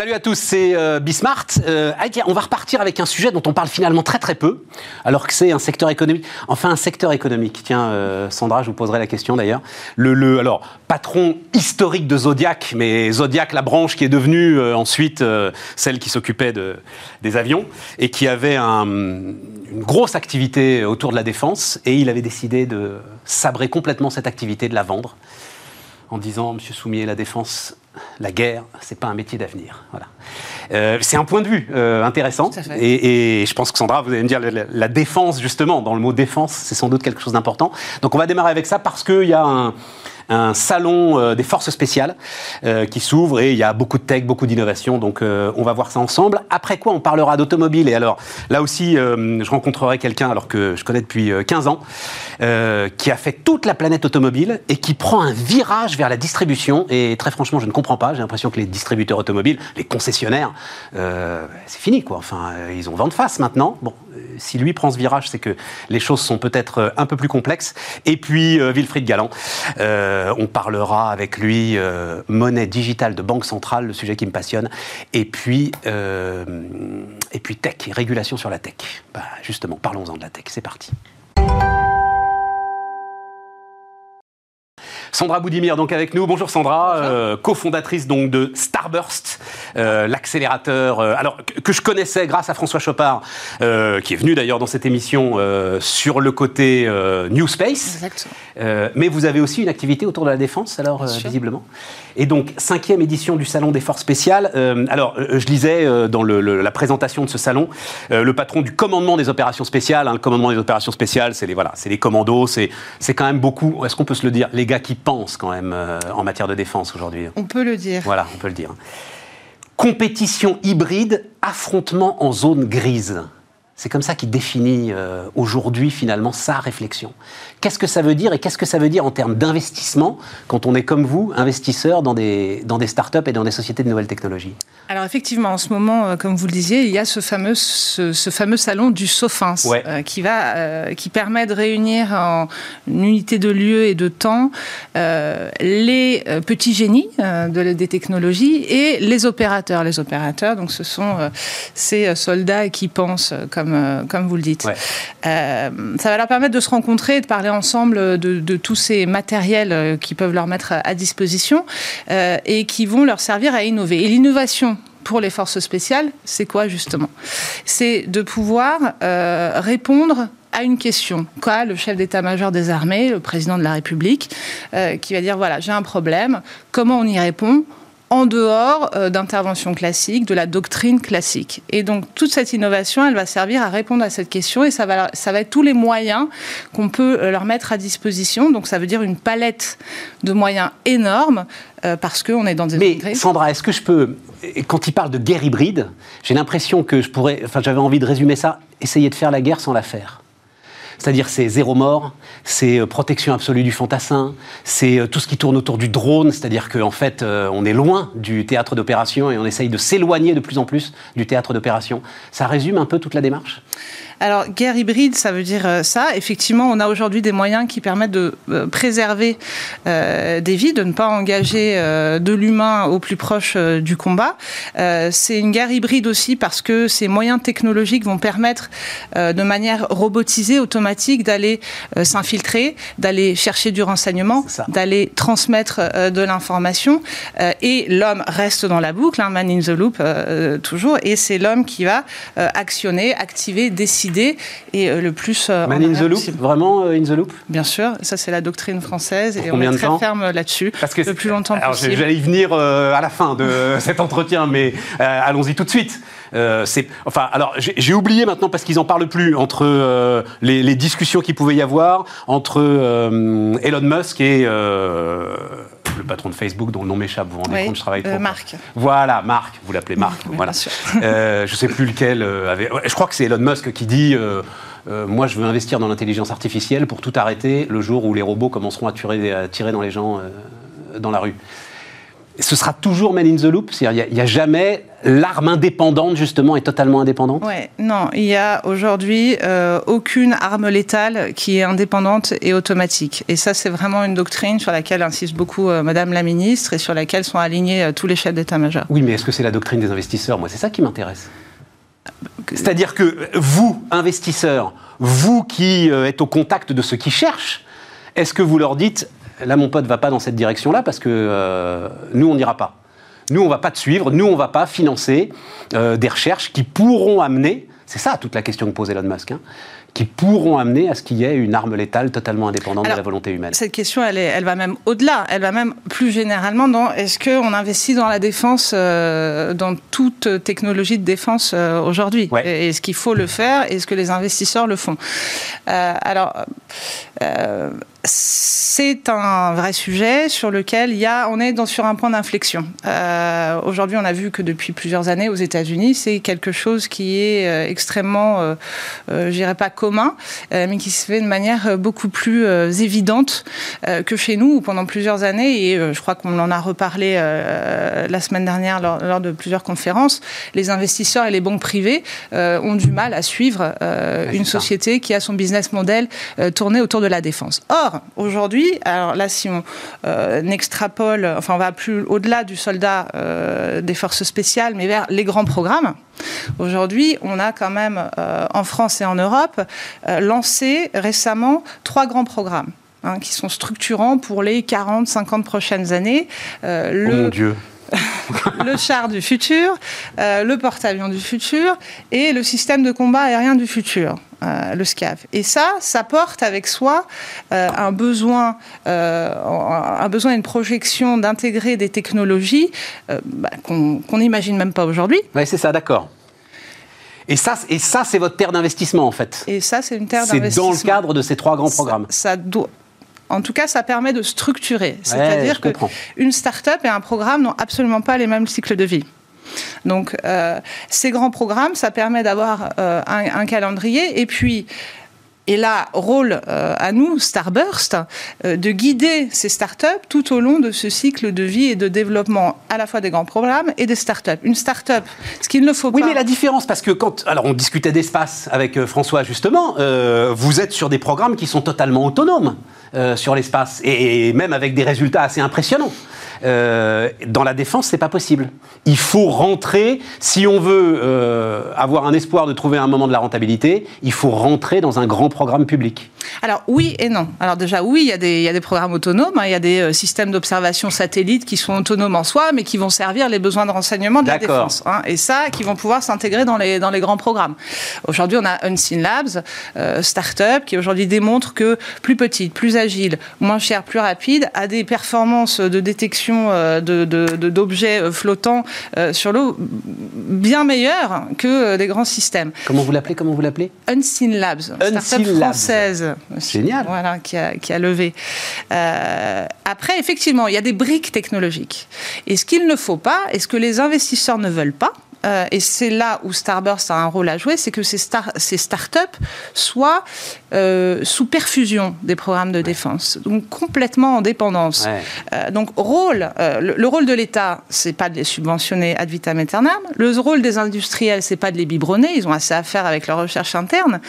Salut à tous, c'est euh, Bismart. Euh, on va repartir avec un sujet dont on parle finalement très très peu, alors que c'est un secteur économique. Enfin, un secteur économique. Tiens, euh, Sandra, je vous poserai la question d'ailleurs. Le, alors, patron historique de Zodiac, mais Zodiac, la branche qui est devenue ensuite celle qui s'occupait de, des avions et qui avait un, une grosse activité autour de la défense, et il avait décidé de sabrer complètement cette activité, de la vendre en disant, Monsieur Soumier, la défense, la guerre, c'est pas un métier d'avenir. Voilà. Euh, c'est un point de vue euh, intéressant. Et, et, je pense que Sandra, vous allez me dire, la, la, défense, justement, dans le mot défense, c'est sans doute quelque chose d'important. Donc on va démarrer avec ça parce qu'il y a un, un salon euh, des forces spéciales euh, qui s'ouvre et il y a beaucoup de tech, beaucoup d'innovation. Donc euh, on va voir ça ensemble. Après quoi, on parlera d'automobile. Et alors là aussi, je rencontrerai quelqu'un alors que je connais depuis 15 ans qui a fait toute la planète automobile et qui prend un virage vers la distribution. Et très franchement, je ne comprends pas. J'ai l'impression que les distributeurs automobiles, les concessionnaires, c'est fini quoi. Enfin, ils ont vent de face maintenant. Bon, si lui prend ce virage, c'est que les choses sont peut-être un peu plus complexes. Et puis Wilfried Galland. Euh, on parlera avec lui euh, monnaie digitale de banque centrale, le sujet qui me passionne. Et puis, euh, et puis tech, régulation sur la tech. Bah, justement, parlons-en de la tech. C'est parti. Sandra Boudimir donc avec nous. Bonjour Sandra, euh, cofondatrice donc de Starburst, euh, l'accélérateur. Euh, alors que, je connaissais grâce à François Chopard, qui est venu d'ailleurs dans cette émission sur le côté New Space. mais vous avez aussi une activité autour de la défense alors visiblement. Et donc cinquième édition du salon des forces spéciales. alors je lisais dans la présentation de ce salon le patron du commandement des opérations spéciales. Hein, le commandement des opérations spéciales, c'est les voilà, c'est les commandos, c'est c'est quand même beaucoup. Est-ce qu'on peut se le dire, les gars qui pense quand même euh, en matière de défense aujourd'hui. On peut le dire. Voilà, on peut le dire. Compétition hybride, affrontement en zone grise. C'est comme ça qu'il définit euh, aujourd'hui finalement sa réflexion. Qu'est-ce que ça veut dire et qu'est-ce que ça veut dire en termes d'investissement quand on est comme vous, investisseur dans des, dans des startups et dans des sociétés de nouvelles technologies Alors effectivement, en ce moment, euh, comme vous le disiez, il y a ce fameux, ce, fameux salon du SOFINS euh, qui, va, euh, qui permet de réunir en une unité de lieu et de temps les petits génies de, des technologies et les opérateurs. Les opérateurs, donc ce sont ces soldats qui pensent, comme, comme vous le dites. ça va leur permettre de se rencontrer et de parler ensemble de, tous ces matériels euh, qui peuvent leur mettre à disposition euh, et qui vont leur servir à innover. Et l'innovation pour les forces spéciales, c'est quoi justement? C'est de pouvoir euh, répondre à une question. Quoi Le chef d'état-major des armées, le président de la République, qui va dire voilà, j'ai un problème, comment on y répond? En dehors euh, d'interventions classiques, de la doctrine classique. Et donc toute cette innovation, elle va servir à répondre à cette question et ça va, ça va être tous les moyens qu'on peut euh, leur mettre à disposition. Donc ça veut dire une palette de moyens énormes euh, parce qu'on est dans des... Mais Sandra, est-ce que je peux, quand il parle de guerre hybride, j'ai l'impression que je pourrais, enfin j'avais envie de résumer ça, essayer de faire la guerre sans la faire. C'est-à-dire c'est zéro mort, c'est euh, protection absolue du fantassin, c'est euh, tout ce qui tourne autour du drone, c'est-à-dire qu'en fait euh, on est loin du théâtre d'opération et on essaye de s'éloigner de plus en plus du théâtre d'opération. Ça résume un peu toute la démarche? Alors, guerre hybride, ça veut dire euh, ça. Effectivement, on a aujourd'hui des moyens qui permettent de euh, préserver euh, des vies, de ne pas engager de l'humain au plus proche du combat. c'est une guerre hybride aussi parce que ces moyens technologiques vont permettre de manière robotisée, automatique, d'aller s'infiltrer, d'aller chercher du renseignement, d'aller transmettre de l'information. et l'homme reste dans la boucle, hein, man in the loop, toujours. Et c'est l'homme qui va actionner, activer, décider et euh, le plus. Euh, Man in the loop, vraiment euh, in the loop? Bien sûr, ça c'est la doctrine française et on est très ferme là-dessus. Parce que le plus longtemps alors, possible. J'allais y venir à la fin de cet entretien, mais allons-y tout de suite. c'est, enfin, alors j'ai oublié maintenant parce qu'ils en parlent plus entre les, les, discussions qu'il pouvait y avoir entre Elon Musk et le patron de Facebook dont le nom m'échappe, vous vous rendez compte, je travaille pour. Marc. Voilà, Marc, vous l'appelez Marc. voilà. euh, je sais plus lequel euh, avait. Je crois que c'est Elon Musk qui dit. Euh, euh, moi, je veux investir dans l'intelligence artificielle pour tout arrêter le jour où les robots commenceront à tirer, à tirer dans les gens dans la rue. Ce sera toujours man in the loop Il n'y a, jamais l'arme indépendante, justement, est totalement indépendante? Oui, non, il y a aujourd'hui euh, aucune arme létale qui est indépendante et automatique. Et ça, c'est vraiment une doctrine sur laquelle insiste beaucoup euh, Madame la Ministre et sur laquelle sont alignés euh, tous les chefs d'état-major. Oui, mais est-ce que c'est la doctrine des investisseurs? Moi, c'est ça qui m'intéresse. C'est-à-dire que vous, investisseurs, vous qui êtes au contact de ceux qui cherchent, est-ce que vous leur dites là mon pote va pas dans cette direction-là parce que euh, nous on n'ira pas. Nous on va pas te suivre, nous on va pas financer euh, des recherches qui pourront amener, c'est ça toute la question que pose Elon Musk, hein, qui pourront amener à ce qu'il y ait une arme létale totalement indépendante de la volonté humaine. Cette question, elle, est, elle va même au-delà. Elle va même plus généralement dans est-ce qu'on investit dans la défense, euh, dans toute technologie de défense aujourd'hui? Est-ce qu'il faut le faire? Est-ce que les investisseurs le font? Alors, c'est un vrai sujet sur lequel il y a, on est dans, sur un point d'inflexion. Euh, aujourd'hui, on a vu que depuis plusieurs années aux États-Unis, c'est quelque chose qui est euh, extrêmement, euh, euh, je dirais pas commun, mais qui se fait de manière beaucoup plus évidente que chez nous, où pendant plusieurs années, et je crois qu'on en a reparlé la semaine dernière lors, lors, de plusieurs conférences, les investisseurs et les banques privées ont du mal à suivre une société qui a son business model tourné autour de la défense. Or, aujourd'hui, alors là, si on euh, extrapole, enfin, on va plus au-delà du soldat euh, des forces spéciales, mais vers les grands programmes. Aujourd'hui, on a quand même, euh, en France et en Europe, lancé récemment trois grands programmes. Hein, qui sont structurants pour les 40-50 prochaines années. oh mon Dieu le char du futur, le porte-avions du futur et le système de combat aérien du futur. Euh, le SCAF. Et ça, ça porte avec soi euh, un besoin, euh, un besoin, une projection d'intégrer des technologies bah, qu'on n'imagine même pas aujourd'hui. Oui, c'est ça, d'accord. Et ça, et ça c'est votre terre d'investissement, en fait. Et ça, c'est une terre d'investissement. C'est dans le cadre de ces trois grands programmes. Ça, doit, en tout cas, ça permet de structurer. C'est-à-dire qu'une start-up et un programme n'ont absolument pas les mêmes cycles de vie. Donc, euh, ces grands programmes, ça permet d'avoir euh, un, calendrier. Et puis, et là, rôle euh, à nous, Starburst, de guider ces startups tout au long de ce cycle de vie et de développement à la fois des grands programmes et des startups. Une startup, ce qu'il ne faut pas. Oui, mais la différence, parce que quand. Alors, on discutait d'espace avec François, justement. vous êtes sur des programmes qui sont totalement autonomes sur l'espace et, même avec des résultats assez impressionnants. Euh, dans la défense, c'est pas possible. Il faut rentrer, si on veut euh, avoir un espoir de trouver un moment de la rentabilité, il faut rentrer dans un grand programme public. Alors oui et non. Alors déjà oui, il y a des, il y a des programmes autonomes, hein. il y a des euh, systèmes d'observation satellite qui sont autonomes en soi, mais qui vont servir les besoins de renseignement de la défense. Hein. et ça, qui vont pouvoir s'intégrer dans les, dans les grands programmes. Aujourd'hui, on a Unseen Labs, start-up, qui aujourd'hui démontre que plus petite, plus agile, moins cher, plus rapide, a des performances de détection euh, d'objets euh, flottants euh, sur l'eau bien meilleures que des grands systèmes. Comment vous l'appelez Comment vous l'appelez? Unseen Labs, start-up française. Génial. Voilà, qui a, qui a levé. après, effectivement, il y a des briques technologiques. Et ce qu'il ne faut pas, et ce que les investisseurs ne veulent pas, euh, et c'est là où Starburst a un rôle à jouer, c'est que ces, star ces soient euh, sous perfusion des programmes de défense, donc complètement en dépendance. Euh, donc rôle, le, rôle de l'État, c'est pas de les subventionner ad vitam aeternam. Le rôle des industriels, c'est pas de les biberonner. Ils ont assez à faire avec leur recherche interne.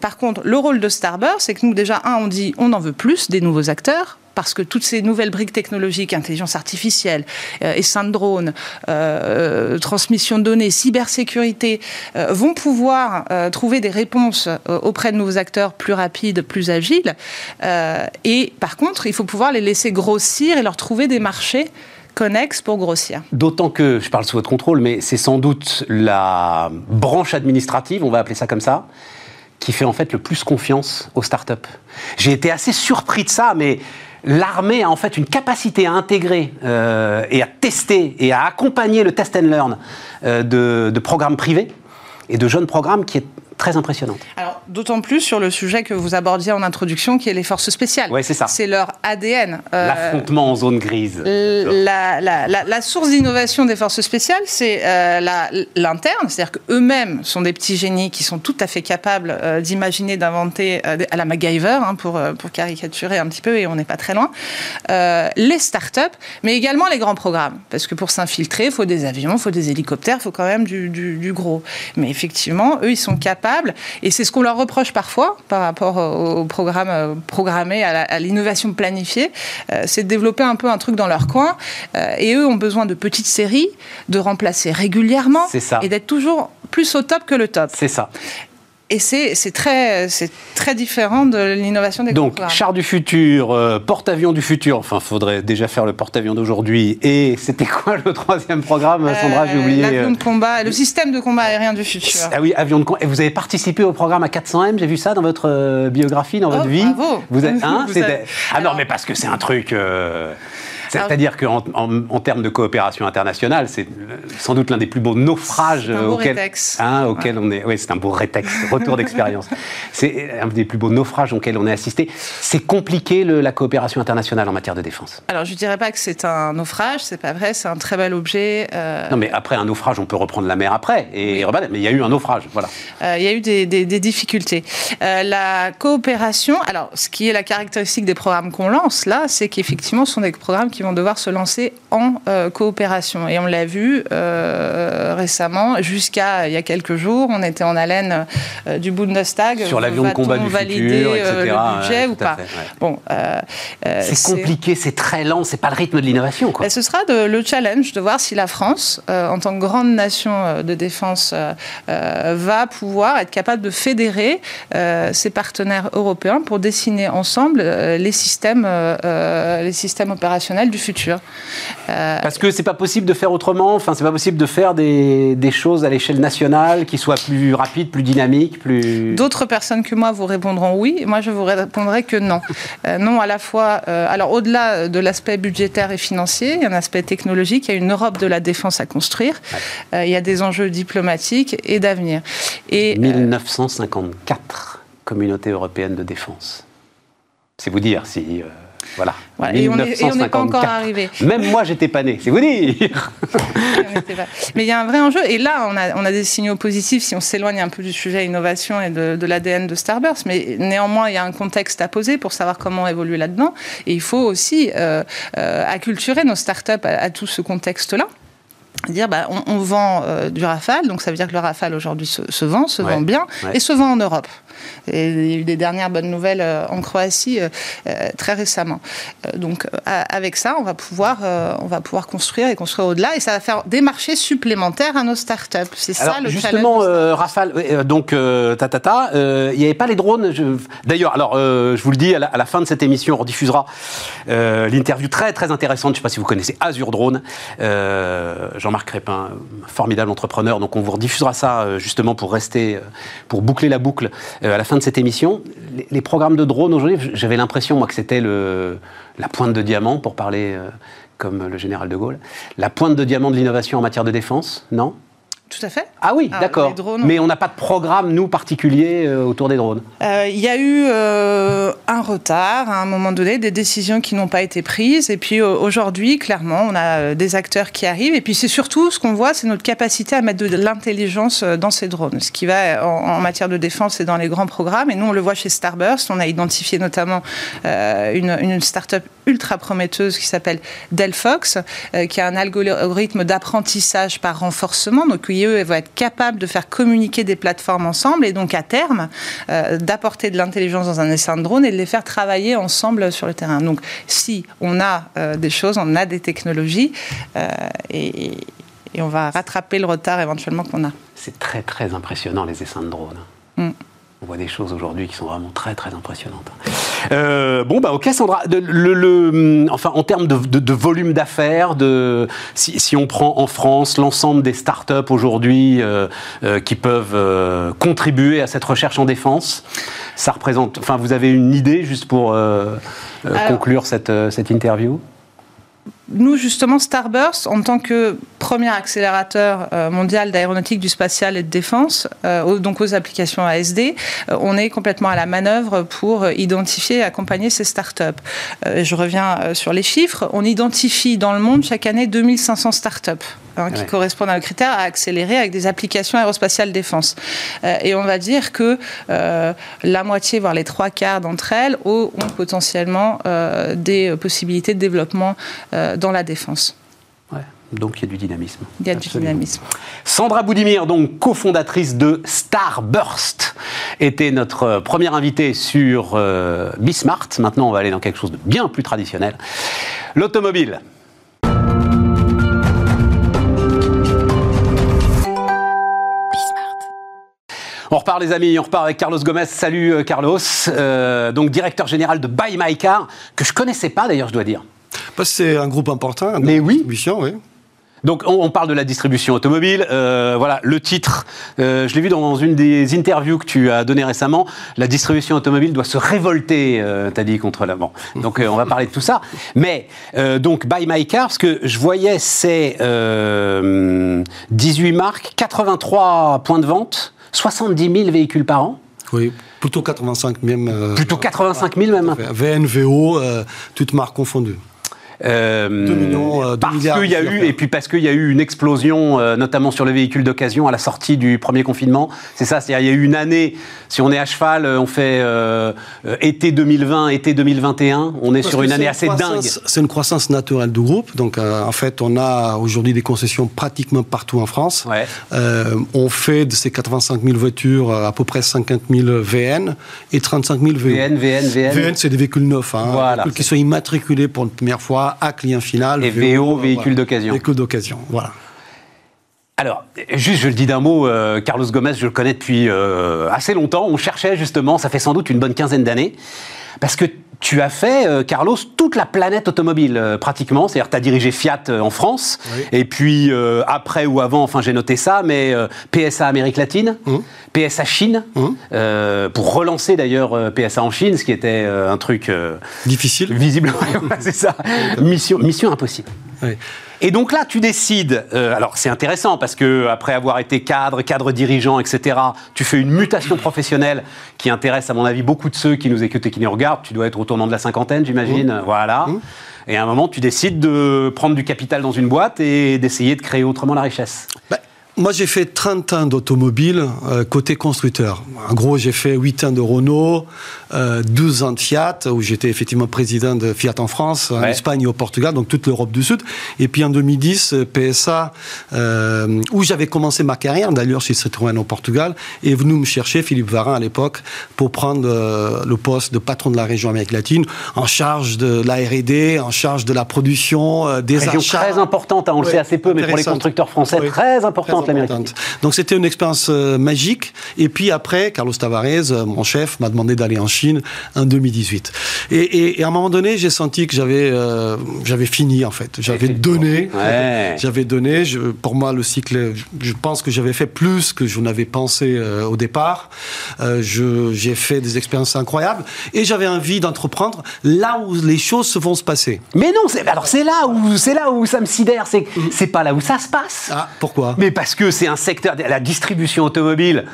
par contre, le rôle de Starburst, c'est que nous déjà un, on dit on en veut plus des nouveaux acteurs parce que toutes ces nouvelles briques technologiques, intelligence artificielle, euh, de drones, euh, euh, transmission de données, cybersécurité, vont pouvoir trouver des réponses auprès de nos acteurs plus rapides, plus agiles. et par contre, il faut pouvoir les laisser grossir et leur trouver des marchés connexes pour grossir. D'autant que, je parle sous votre contrôle, mais c'est sans doute la branche administrative, on va appeler ça comme ça, qui fait en fait le plus confiance aux startups. J'ai été assez surpris de ça, mais l'armée a en fait une capacité à intégrer euh, et à tester et à accompagner le test and learn euh, de, programmes privés et de jeunes programmes qui est très impressionnante. Alors, d'autant plus sur le sujet que vous abordiez en introduction, qui est les forces spéciales. Oui, c'est ça. C'est leur ADN. Euh, L'affrontement en zone grise. La, la, source d'innovation des forces spéciales, c'est euh, l'interne, c'est-à-dire qu'eux-mêmes sont des petits génies qui sont tout à fait capables euh, d'imaginer, d'inventer, à la MacGyver, hein, pour, pour caricaturer un petit peu, et on n'est pas très loin, les startups, mais également les grands programmes. Parce que pour s'infiltrer, il faut des avions, il faut des hélicoptères, il faut quand même du, du gros. Mais effectivement, eux, ils sont capables, et c'est ce qu'on leur reproche parfois par rapport au programme euh, programmé, à l'innovation planifiée, euh, c'est de développer un peu un truc dans leur coin. Euh, et eux ont besoin de petites séries, de remplacer régulièrement, et d'être toujours plus au top que le top. C'est ça. Et c'est très, très différent de l'innovation des Donc, char du futur, euh, porte-avions du futur, enfin, il faudrait déjà faire le porte-avions d'aujourd'hui. Et c'était quoi le troisième programme, euh, Sandra J'ai oublié. L'avion de combat, le système de combat aérien du futur. Ah oui, avion de combat. Et vous avez participé au programme à 400M, j'ai vu ça dans votre euh, biographie, dans votre oh, vie. Bravo. Vous êtes, hein, Ah non, mais parce que c'est un truc. C'est-à-dire qu'en en, termes de coopération internationale, c'est sans doute l'un des plus beaux naufrages auxquels, hein, auquel on est. Oui, c'est un beau rétexte, retour d'expérience. C'est un des plus beaux naufrages auxquels on est assisté. C'est compliqué la coopération internationale en matière de défense. Alors, je ne dirais pas que c'est un naufrage, c'est pas vrai, c'est un très bel objet. Euh, non, mais après un naufrage, on peut reprendre la mer après. Et mais il y a eu un naufrage, voilà. Euh, il y a eu des, difficultés. Euh, la coopération, alors, ce qui est la caractéristique des programmes qu'on lance là, c'est qu'effectivement, ce sont des programmes qui qui vont devoir se lancer en euh, coopération. Et on l'a vu euh, récemment, jusqu'à il y a quelques jours, on était en haleine euh, du Bundestag. Sur l'avion de combat du valider futur, etc. le budget ou pas Bon, c'est compliqué, c'est très lent, c'est pas le rythme de l'innovation. Ben, ce sera de, le challenge de voir si la France, en tant que grande nation de défense, va pouvoir être capable de fédérer ses partenaires européens pour dessiner ensemble les systèmes, les systèmes opérationnels du futur. Euh, Parce que c'est pas possible de faire autrement. Enfin, c'est pas possible de faire des, des choses à l'échelle nationale qui soient plus rapides, plus dynamiques, plus. D'autres personnes que moi vous répondront oui. Moi, je vous répondrai que non. Euh, non, à la fois. Euh, alors, au-delà de l'aspect budgétaire et financier, il y a un aspect technologique. Il y a une Europe de la défense à construire. il y a des enjeux diplomatiques et d'avenir. Et 1954, communauté européenne de défense. C'est vous dire si. Voilà. Et on n'est pas encore arrivé. Même moi, j'étais pas né, c'est vous dire. Mais il y a un vrai enjeu. Et là, on a, on a des signaux positifs si on s'éloigne un peu du sujet innovation et de, l'ADN de Starburst. Mais néanmoins, il y a un contexte à poser pour savoir comment évoluer là-dedans. Et il faut aussi euh, euh, acculturer nos startups à, à tout ce contexte-là dire bah, on, vend euh, du Rafale, donc ça veut dire que le Rafale aujourd'hui se, vend, se vend bien, et se vend en Europe. Et il y a eu des dernières bonnes nouvelles euh, en Croatie euh, très récemment. donc avec ça, on va pouvoir, on va pouvoir construire et construire au-delà, et ça va faire des marchés supplémentaires à nos startups. C'est ça le justement, Rafale, donc tatata, il n'y avait pas les drones. D'ailleurs, alors je vous le dis, à la, fin de cette émission, on rediffusera l'interview très très intéressante. Je ne sais pas si vous connaissez Azure Drone. Jean-Marc Crépin, formidable entrepreneur. Donc on vous rediffusera ça euh, justement pour rester, euh, pour boucler la boucle euh, à la fin de cette émission. Les, programmes de drones aujourd'hui, j'avais l'impression moi que c'était la pointe de diamant pour parler comme le général de Gaulle, la pointe de diamant de l'innovation en matière de défense, non? Tout à fait. Ah oui, ah, d'accord. Mais on n'a pas de programme, nous, particulier euh, autour des drones. Euh, il y a eu euh, un retard à un moment donné, des décisions qui n'ont pas été prises. Et puis aujourd'hui, clairement, on a des acteurs qui arrivent. Et puis c'est surtout, ce qu'on voit, c'est notre capacité à mettre de l'intelligence dans ces drones. Ce qui va en, matière de défense et dans les grands programmes. Et nous, on le voit chez Starburst. On a identifié notamment une, une start-up ultra prometteuse qui s'appelle Delphox, qui a un algorithme d'apprentissage par renforcement. Donc, eux vont être capables de faire communiquer des plateformes ensemble et donc à terme euh, d'apporter de l'intelligence dans un essaim de drone et de les faire travailler ensemble sur le terrain. Donc si on a euh, des choses, on a des technologies euh, et, on va rattraper le retard éventuellement qu'on a. C'est très très impressionnant les essaims de drone. Mm. On voit des choses aujourd'hui qui sont vraiment très très impressionnantes. Euh, bon bah ok Sandra, le, enfin en termes de, volume d'affaires, de si, on prend en France l'ensemble des startups aujourd'hui euh, euh, qui peuvent contribuer à cette recherche en défense, ça représente. Enfin vous avez une idée juste pour conclure cette, cette interview? nous, justement, Starburst, en tant que premier accélérateur mondial d'aéronautique, du spatial et de défense, donc aux applications ASD, on est complètement à la manœuvre pour identifier et accompagner ces startups. je reviens sur les chiffres. On identifie dans le monde chaque année 2500 startups hein, qui correspondent à nos critères à accélérer avec des applications aérospatiales défense. et on va dire que la moitié, voire les trois quarts d'entre elles ont potentiellement des possibilités de développement dans la défense. Donc il y a du dynamisme. Il y a du dynamisme. Sandra Boudimir, donc cofondatrice de Starburst, était notre première invitée sur euh, Bismart. Maintenant, on va aller dans quelque chose de bien plus traditionnel. L'automobile. On repart les amis, on repart avec Carlos Gomez. Salut euh, Carlos, euh, donc directeur général de Buy My Car, que je connaissais pas d'ailleurs, je dois dire. C'est un groupe important. Mais oui. oui. Donc on, parle de la distribution automobile. Euh, voilà le titre. Euh, je l'ai vu dans une des interviews que tu as donné récemment. La distribution automobile doit se révolter, euh, t'as dit contre la. Bon, donc on va parler de tout ça. Mais donc Buy My Car, ce que je voyais, c'est 18 marques, 83 points de vente, 70 000 véhicules par an. Oui, plutôt 85 même. plutôt 85 000 même. VNVO, toutes marques confondues. Euh, millions, euh, parce qu'il y a eu et puis parce qu'il y a eu une explosion, euh, notamment sur les véhicules d'occasion à la sortie du premier confinement. C'est ça, c'est-à-dire il y a eu une année. Si on est à cheval, on fait été 2020, été 2021. On est sur une année assez dingue. C'est une croissance naturelle du groupe. Donc en fait, on a aujourd'hui des concessions pratiquement partout en France. on fait de ces 85 000 voitures à peu près 50 000 VN et 35 000 VN. VN, VN, VN. VN, c'est des véhicules neufs, hein, voilà, véhicules qui sont immatriculés pour une première fois à client final. Et VO, véhicule d'occasion. Véhicule d'occasion, voilà. Alors, juste, je le dis d'un mot, euh, Carlos Gomez, je le connais depuis euh, assez longtemps. On cherchait justement, ça fait sans doute une bonne quinzaine d'années, parce que tu as fait, euh, Carlos, toute la planète automobile, euh, pratiquement. C'est-à-dire, tu as dirigé Fiat euh, en France, et puis après ou avant, enfin j'ai noté ça, mais PSA Amérique latine, mmh. PSA Chine, mmh. pour relancer d'ailleurs PSA en Chine, ce qui était un truc... Difficile. Visible, c'est ça. mission, mission impossible. Et donc là, tu décides. Euh, alors c'est intéressant parce que après avoir été cadre, cadre dirigeant, etc., tu fais une mutation professionnelle qui intéresse à mon avis beaucoup de ceux qui nous écoutent et qui nous regardent. Tu dois être au tournant de la cinquantaine, j'imagine. Mmh. Voilà. Mmh. Et à un moment, tu décides de prendre du capital dans une boîte et d'essayer de créer autrement la richesse. Bah, moi, j'ai fait 30 ans d'automobile euh, côté constructeur. En gros, j'ai fait 8 ans de Renault, euh, 12 ans de Fiat, où j'étais effectivement président de Fiat en France, en Espagne et au Portugal, donc toute l'Europe du Sud. Et puis en 2010, euh, PSA, euh, où j'avais commencé ma carrière, d'ailleurs chez Citroën au Portugal, est venu me chercher, Philippe Varin à l'époque, pour prendre euh, le poste de patron de la région Amérique latine, en charge de la R&D, en charge de la production, des région très importante, hein, on le sait assez peu, mais pour les constructeurs français, très importante. Donc c'était une expérience euh, magique. Et puis après, Carlos Tavares, euh, mon chef, m'a demandé d'aller en Chine en 2018. Et, à un moment donné, j'ai senti que j'avais euh, j'avais fini en fait. J'avais donné. J'avais donné. Je, pour moi, le cycle, je pense que j'avais fait plus que je n'avais pensé au départ. j'ai fait des expériences incroyables et j'avais envie d'entreprendre là où les choses se vont se passer. Mais non, alors c'est là où c'est là où ça me sidère. C'est c'est pas là où ça se passe. Ah, pourquoi? Mais parce que c'est un secteur, la distribution automobile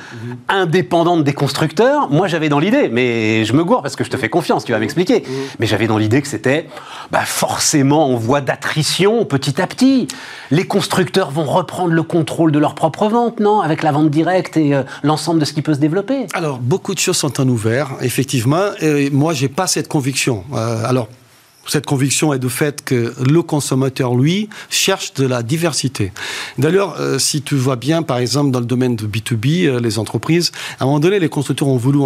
indépendante des constructeurs, moi j'avais dans l'idée, mais je me gourre parce que je te fais confiance, tu vas m'expliquer, mais j'avais dans l'idée que c'était bah forcément en voie d'attrition petit à petit. Les constructeurs vont reprendre le contrôle de leur propre vente, non Avec la vente directe et euh, l'ensemble de ce qui peut se développer. Alors, beaucoup de choses sont en ouvert, effectivement, et moi j'ai pas cette conviction. Euh, alors, cette conviction est de fait que le consommateur, lui, cherche de la diversité. D'ailleurs, euh, si tu vois bien, par exemple, dans le domaine de B2B, euh, les entreprises, à un moment donné, les constructeurs ont voulu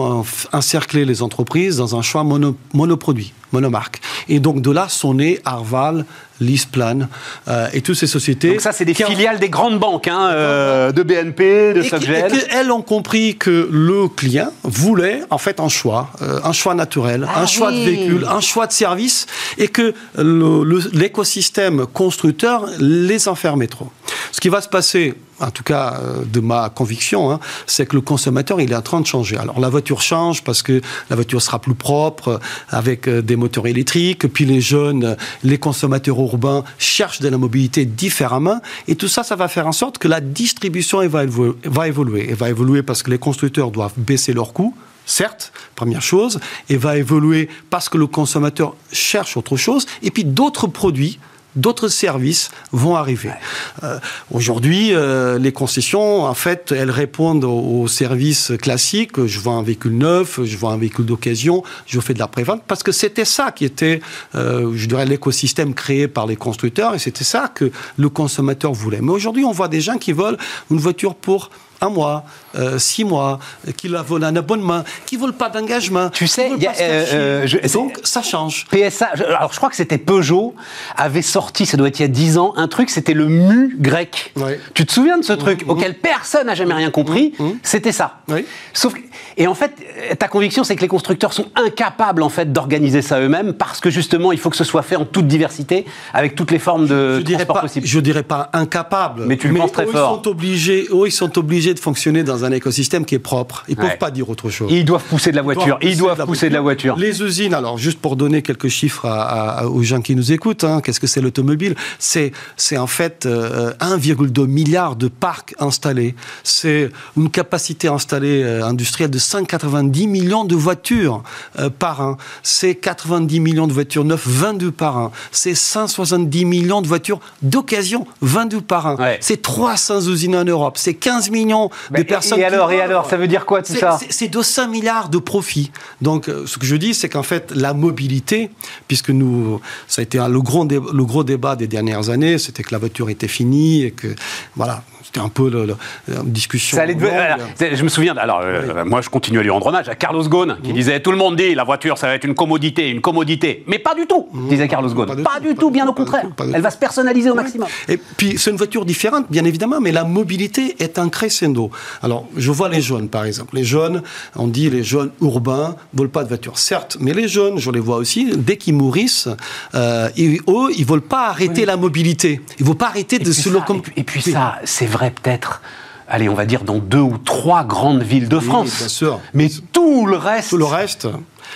encercler les entreprises dans un choix monoproduit monomarque. Et donc de là sont nés Arval, Lisplan euh, et toutes ces sociétés. Donc ça, c'est des filiales des grandes banques, hein, euh, de BNP, de SocGen. elles ont compris que le client voulait en fait un choix, euh, un choix naturel, ah un choix de véhicule, un choix de service, et que l'écosystème constructeur les enfermait trop. Ce qui va se passer, en tout cas euh, de ma conviction, hein, c'est que le consommateur il est en train de changer. Alors la voiture change parce que la voiture sera plus propre euh, avec euh, des moteurs électriques. Puis les jeunes, les consommateurs urbains cherchent de la mobilité différemment. Et tout ça, ça va faire en sorte que la distribution va évoluer. Elle va évoluer parce que les constructeurs doivent baisser leurs coûts certes, première chose, et va évoluer parce que le consommateur cherche autre chose, et puis d'autres produits d'autres services vont arriver. Euh, aujourd'hui, euh, les concessions, en fait, elles répondent aux, services classiques. Je vends un véhicule neuf, je vends un véhicule d'occasion, je fais de la prévente, parce que c'était ça qui était, euh, je dirais, l'écosystème créé par les constructeurs, et c'était ça que le consommateur voulait. Mais aujourd'hui, on voit des gens qui veulent une voiture pour un mois, euh, six mois, qui veulent un abonnement, qui ne veulent pas d'engagement. Tu sais, y a, euh, euh, donc ça change. PSA, alors je crois que c'était Peugeot, avait sorti, ça doit être il y a dix ans, un truc, c'était le mu grec. Tu te souviens de ce truc mmh, mmh. auquel personne n'a jamais rien compris? Mmh, C'était ça. Sauf et en fait, ta conviction, c'est que les constructeurs sont incapables en fait d'organiser ça eux-mêmes parce que justement, il faut que ce soit fait en toute diversité, avec toutes les formes de je transport possibles. Je dirais pas incapable, mais tu le penses très fort. Ils sont obligés, ils sont obligés de fonctionner dans un écosystème qui est propre. Ils ne peuvent pas dire autre chose. Ils doivent pousser de la voiture. Ils doivent, pousser, de, la voiture. Les usines, alors juste pour donner quelques chiffres aux gens qui nous écoutent, hein, qu'est-ce que c'est l'automobile? C'est en fait 1,2 euh, milliard de parcs installés. C'est une capacité installée euh, industrielle de 190 millions de voitures euh, par an. C'est 90 millions de voitures neuves, 22 par an. C'est 170 millions de voitures d'occasion, 22 par an. C'est 300 usines en Europe. C'est 15 millions de personnes. Et alors, et alors, ça veut dire quoi tout ça C'est 200 milliards de profits. Donc, euh, ce que je dis, c'est qu'en fait, la mobilité, puisque nous, ça a été le gros, le gros débat des dernières années, c'était que la voiture était finie et que, voilà, c'était un peu la discussion. Ça allait je me souviens, alors euh, moi je continue à lui rendre hommage à Carlos Ghosn qui mmh. disait tout le monde dit la voiture ça va être une commodité, une commodité, mais pas du tout, mmh. disait Carlos Ghosn. Pas, du tout, bien au contraire. Elle va se personnaliser au maximum. Et puis c'est une voiture différente, bien évidemment, mais la mobilité est un crescendo. Alors je vois les jeunes par exemple. Les jeunes, on dit les jeunes urbains ne veulent pas de voiture, certes, mais les jeunes, je les vois aussi, dès qu'ils mourissent, euh, ils, eux, ils veulent pas arrêter la mobilité. Ils veulent pas arrêter de se locomotiver. Et puis ça, c'est vrai peut-être allez, on va dire dans deux ou trois grandes villes de France. bien sûr. Mais tout le reste. Tout le reste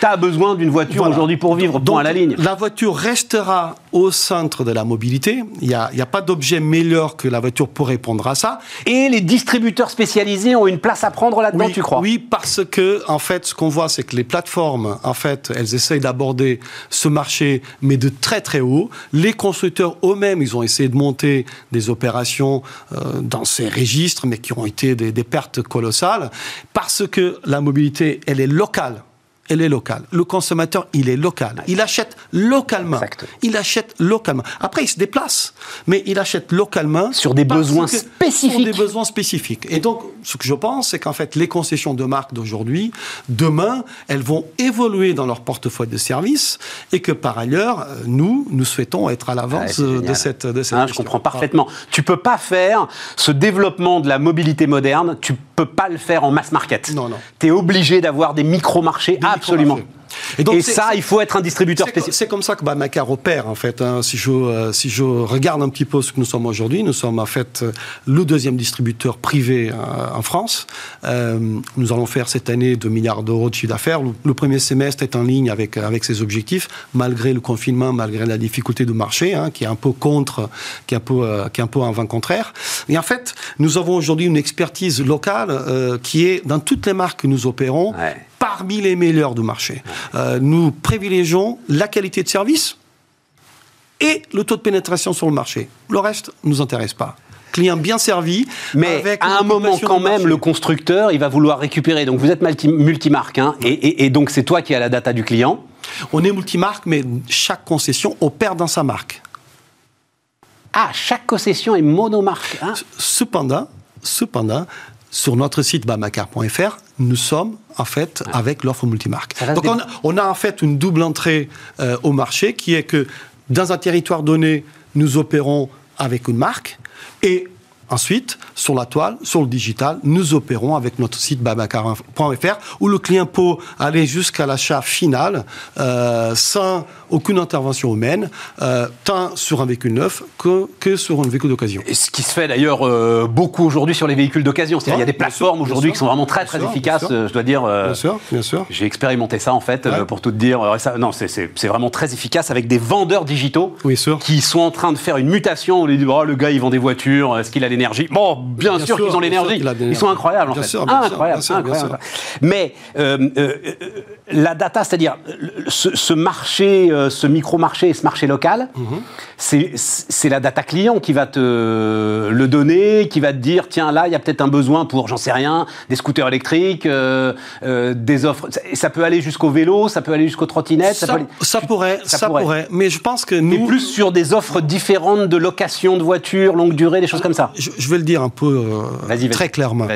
tu as besoin d'une voiture aujourd'hui pour vivre, point à la ligne. La voiture restera au centre de la mobilité. Il n'y a, a, pas d'objet meilleur que la voiture pour répondre à ça. Et les distributeurs spécialisés ont une place à prendre là-dedans, tu crois? Oui, parce que, en fait, ce qu'on voit, c'est que les plateformes, en fait, elles essayent d'aborder ce marché, mais de très très haut. Les constructeurs eux-mêmes, ils ont essayé de monter des opérations euh, dans ces registres, mais qui ont été des, des pertes colossales, parce que la mobilité, elle est locale elle est locale. Le consommateur, il est local. Il achète localement. Il achète localement. Après, il se déplace, mais il achète localement. Sur des besoins spécifiques. Sur des besoins spécifiques. Et donc, ce que je pense, c'est qu'en fait, les concessions de marque d'aujourd'hui, demain, elles vont évoluer dans leur portefeuille de services et que par ailleurs, euh, nous, nous souhaitons être à l'avance de cette, de cette hein, Je comprends parfaitement. Tu peux pas faire ce développement de la mobilité moderne, tu peux pas le faire en mass market. Non, non. Tu es obligé d'avoir des micro-marchés Absolument. Et, ça, il faut être un distributeur spécial. C'est comme ça que bah, Macar opère, en fait. Hein. Si, je, euh, si je regarde un petit peu ce que nous sommes aujourd'hui, nous sommes en fait euh, le deuxième distributeur privé euh, en France. nous allons faire cette année 2 milliards d'euros de chiffre d'affaires. Le, premier semestre est en ligne avec, avec ses objectifs, malgré le confinement, malgré la difficulté du marché, hein, qui est un peu contre, qui est un peu, qui est un peu en vent contraire. Et en fait, nous avons aujourd'hui une expertise locale qui est dans toutes les marques que nous opérons parmi les meilleurs du marché. Euh, nous privilégions la qualité de service et le taux de pénétration sur le marché. Le reste ne nous intéresse pas client bien servi. Mais à un moment quand même, le constructeur, il va vouloir récupérer. Donc vous êtes multimarque, hein, et, et, donc c'est toi qui as la data du client. On est multimarque, mais chaque concession opère dans sa marque. Ah, chaque concession est monomarque. Hein cependant, cependant, sur notre site bamacar.fr, nous sommes en fait avec l'offre multimarque. Donc on a, en fait une double entrée euh, au marché qui est que dans un territoire donné, nous opérons avec une marque et Ensuite, sur la toile, sur le digital, nous opérons avec notre site babacar.fr où le client peut aller jusqu'à l'achat final euh, sans aucune intervention humaine, euh, tant sur un véhicule neuf que, que sur un véhicule d'occasion. Et ce qui se fait d'ailleurs euh, beaucoup aujourd'hui sur les véhicules d'occasion. C'est-à-dire il y a des plateformes aujourd'hui qui sont vraiment très très efficaces, je dois dire. bien sûr, bien sûr. J'ai expérimenté ça en fait, pour tout te dire. Non, c'est vraiment très efficace avec des vendeurs digitaux qui sont en train de faire une mutation. On lui dit, oh, le gars il vend des voitures, est-ce qu'il a l'énergie Bon, bien, sûr, qu'ils ont l'énergie. Ils sont incroyables en fait. Mais euh, euh, la data, c'est-à-dire ce, marché, euh, ce micro-marché et ce marché local, mhm. c'est la data client qui va te le donner, qui va te dire tiens, là, il y a peut-être un besoin pour, j'en sais rien, des scooters électriques, des offres. Ça peut aller jusqu'au vélo, ça peut aller jusqu'au trottinette. Ça, ça, pourrait, ça, pourrait. Mais je pense que nous. Mais plus sur des offres différentes de location de voitures, longue durée, des choses comme ça. Je, je vais le dire un peu très clairement.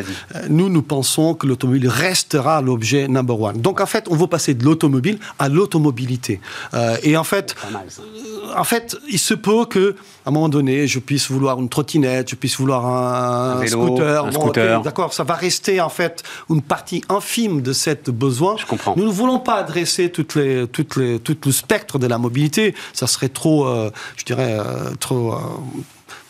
Nous, nous pensons que l'automobile restera l'objet number one. Donc, en fait, on veut passer de l'automobile à l'automobilité. Euh, et en fait, euh, en fait, il se peut que, à un moment donné, je puisse vouloir une trottinette, je puisse vouloir un, scooter. scooter. D'accord, ça va rester en fait une partie infime de cette besoin. Je comprends. Nous ne voulons pas adresser toutes les, toutes les, tout le spectre de la mobilité. Ça serait trop, euh, je dirais, trop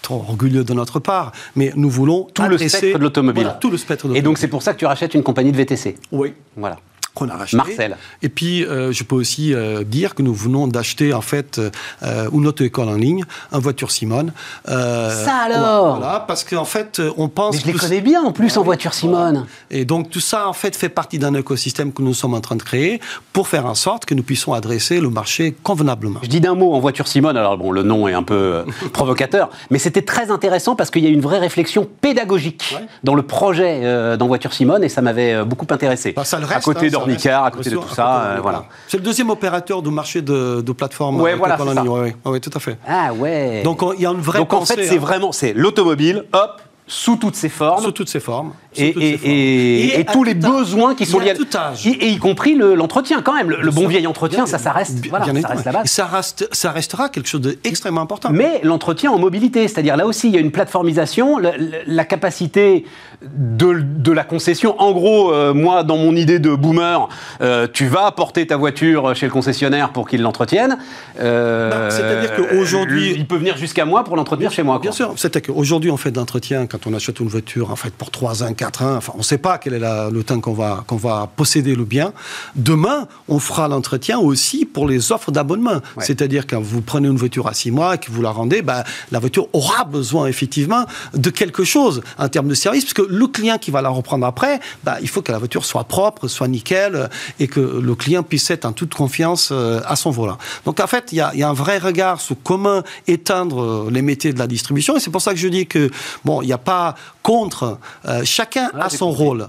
trop orgueilleux de notre part, mais nous voulons tout le spectre de l'automobile. tout le spectre Et donc c'est pour ça que tu rachètes une compagnie de VTC. Oui. Voilà qu'on a racheté. Marcel. Et puis, euh, je peux aussi euh, dire que nous venons d'acheter, en fait, euh, une auto-école en ligne, un voiture Simone. Ça alors Voilà, parce qu'en fait, on pense... Mais je les connais bien, en plus, en voiture Simone. Et donc, tout ça, en fait, fait partie d'un écosystème que nous sommes en train de créer pour faire en sorte que nous puissions adresser le marché convenablement. Je dis d'un mot en voiture Simone, alors bon, le nom est un peu provocateur, mais c'était très intéressant parce qu'il y a une vraie réflexion pédagogique dans le projet dans voiture Simone et ça m'avait beaucoup intéressé. Bah, ça le reste, à côté hein, à côté de tout ça. Euh, voilà. C'est le deuxième opérateur du marché de, de plateforme. Ouais, voilà, c'est ça. Oui, tout à fait. Ah ouais. Donc il y a une vraie. Donc en fait, c'est hein. vraiment c'est l'automobile, hop, sous toutes ses formes. Sous toutes ses formes. Et, tous les besoins qui sont liés à Et, y compris l'entretien, quand même. Le, bon vieil entretien, ça, ça reste, voilà, ça reste la base. Ça, reste, ça restera quelque chose d'extrêmement important. Mais l'entretien en mobilité, c'est-à-dire là aussi, il y a une plateformisation, la, capacité de, la concession. En gros, euh, moi, dans mon idée de boomer, euh, tu vas apporter ta voiture chez le concessionnaire pour qu'il l'entretienne. Euh, c'est-à-dire qu'aujourd'hui. Il peut venir jusqu'à moi pour l'entretenir chez moi. Bien sûr. C'est-à-dire qu'aujourd'hui, on fait de l'entretien quand on achète une voiture, en fait, pour 3 ans, 4 ans. Enfin, on ne sait pas quel est le temps qu'on va, qu'on va posséder le bien. Demain, on fera l'entretien aussi pour les offres d'abonnement. C'est-à-dire quand vous prenez une voiture à 6 mois et que vous la rendez, ben, la voiture aura besoin effectivement de quelque chose en termes de service, puisque le client qui va la reprendre après, ben, il faut que la voiture soit propre, soit nickel, euh, et que le client puisse être en toute confiance euh, à son volant. Donc en fait, il y a, y a, un vrai regard sur comment éteindre euh, les métiers de la distribution, et c'est pour ça que je dis que, bon, il n'y a pas contre, chacun a son rôle.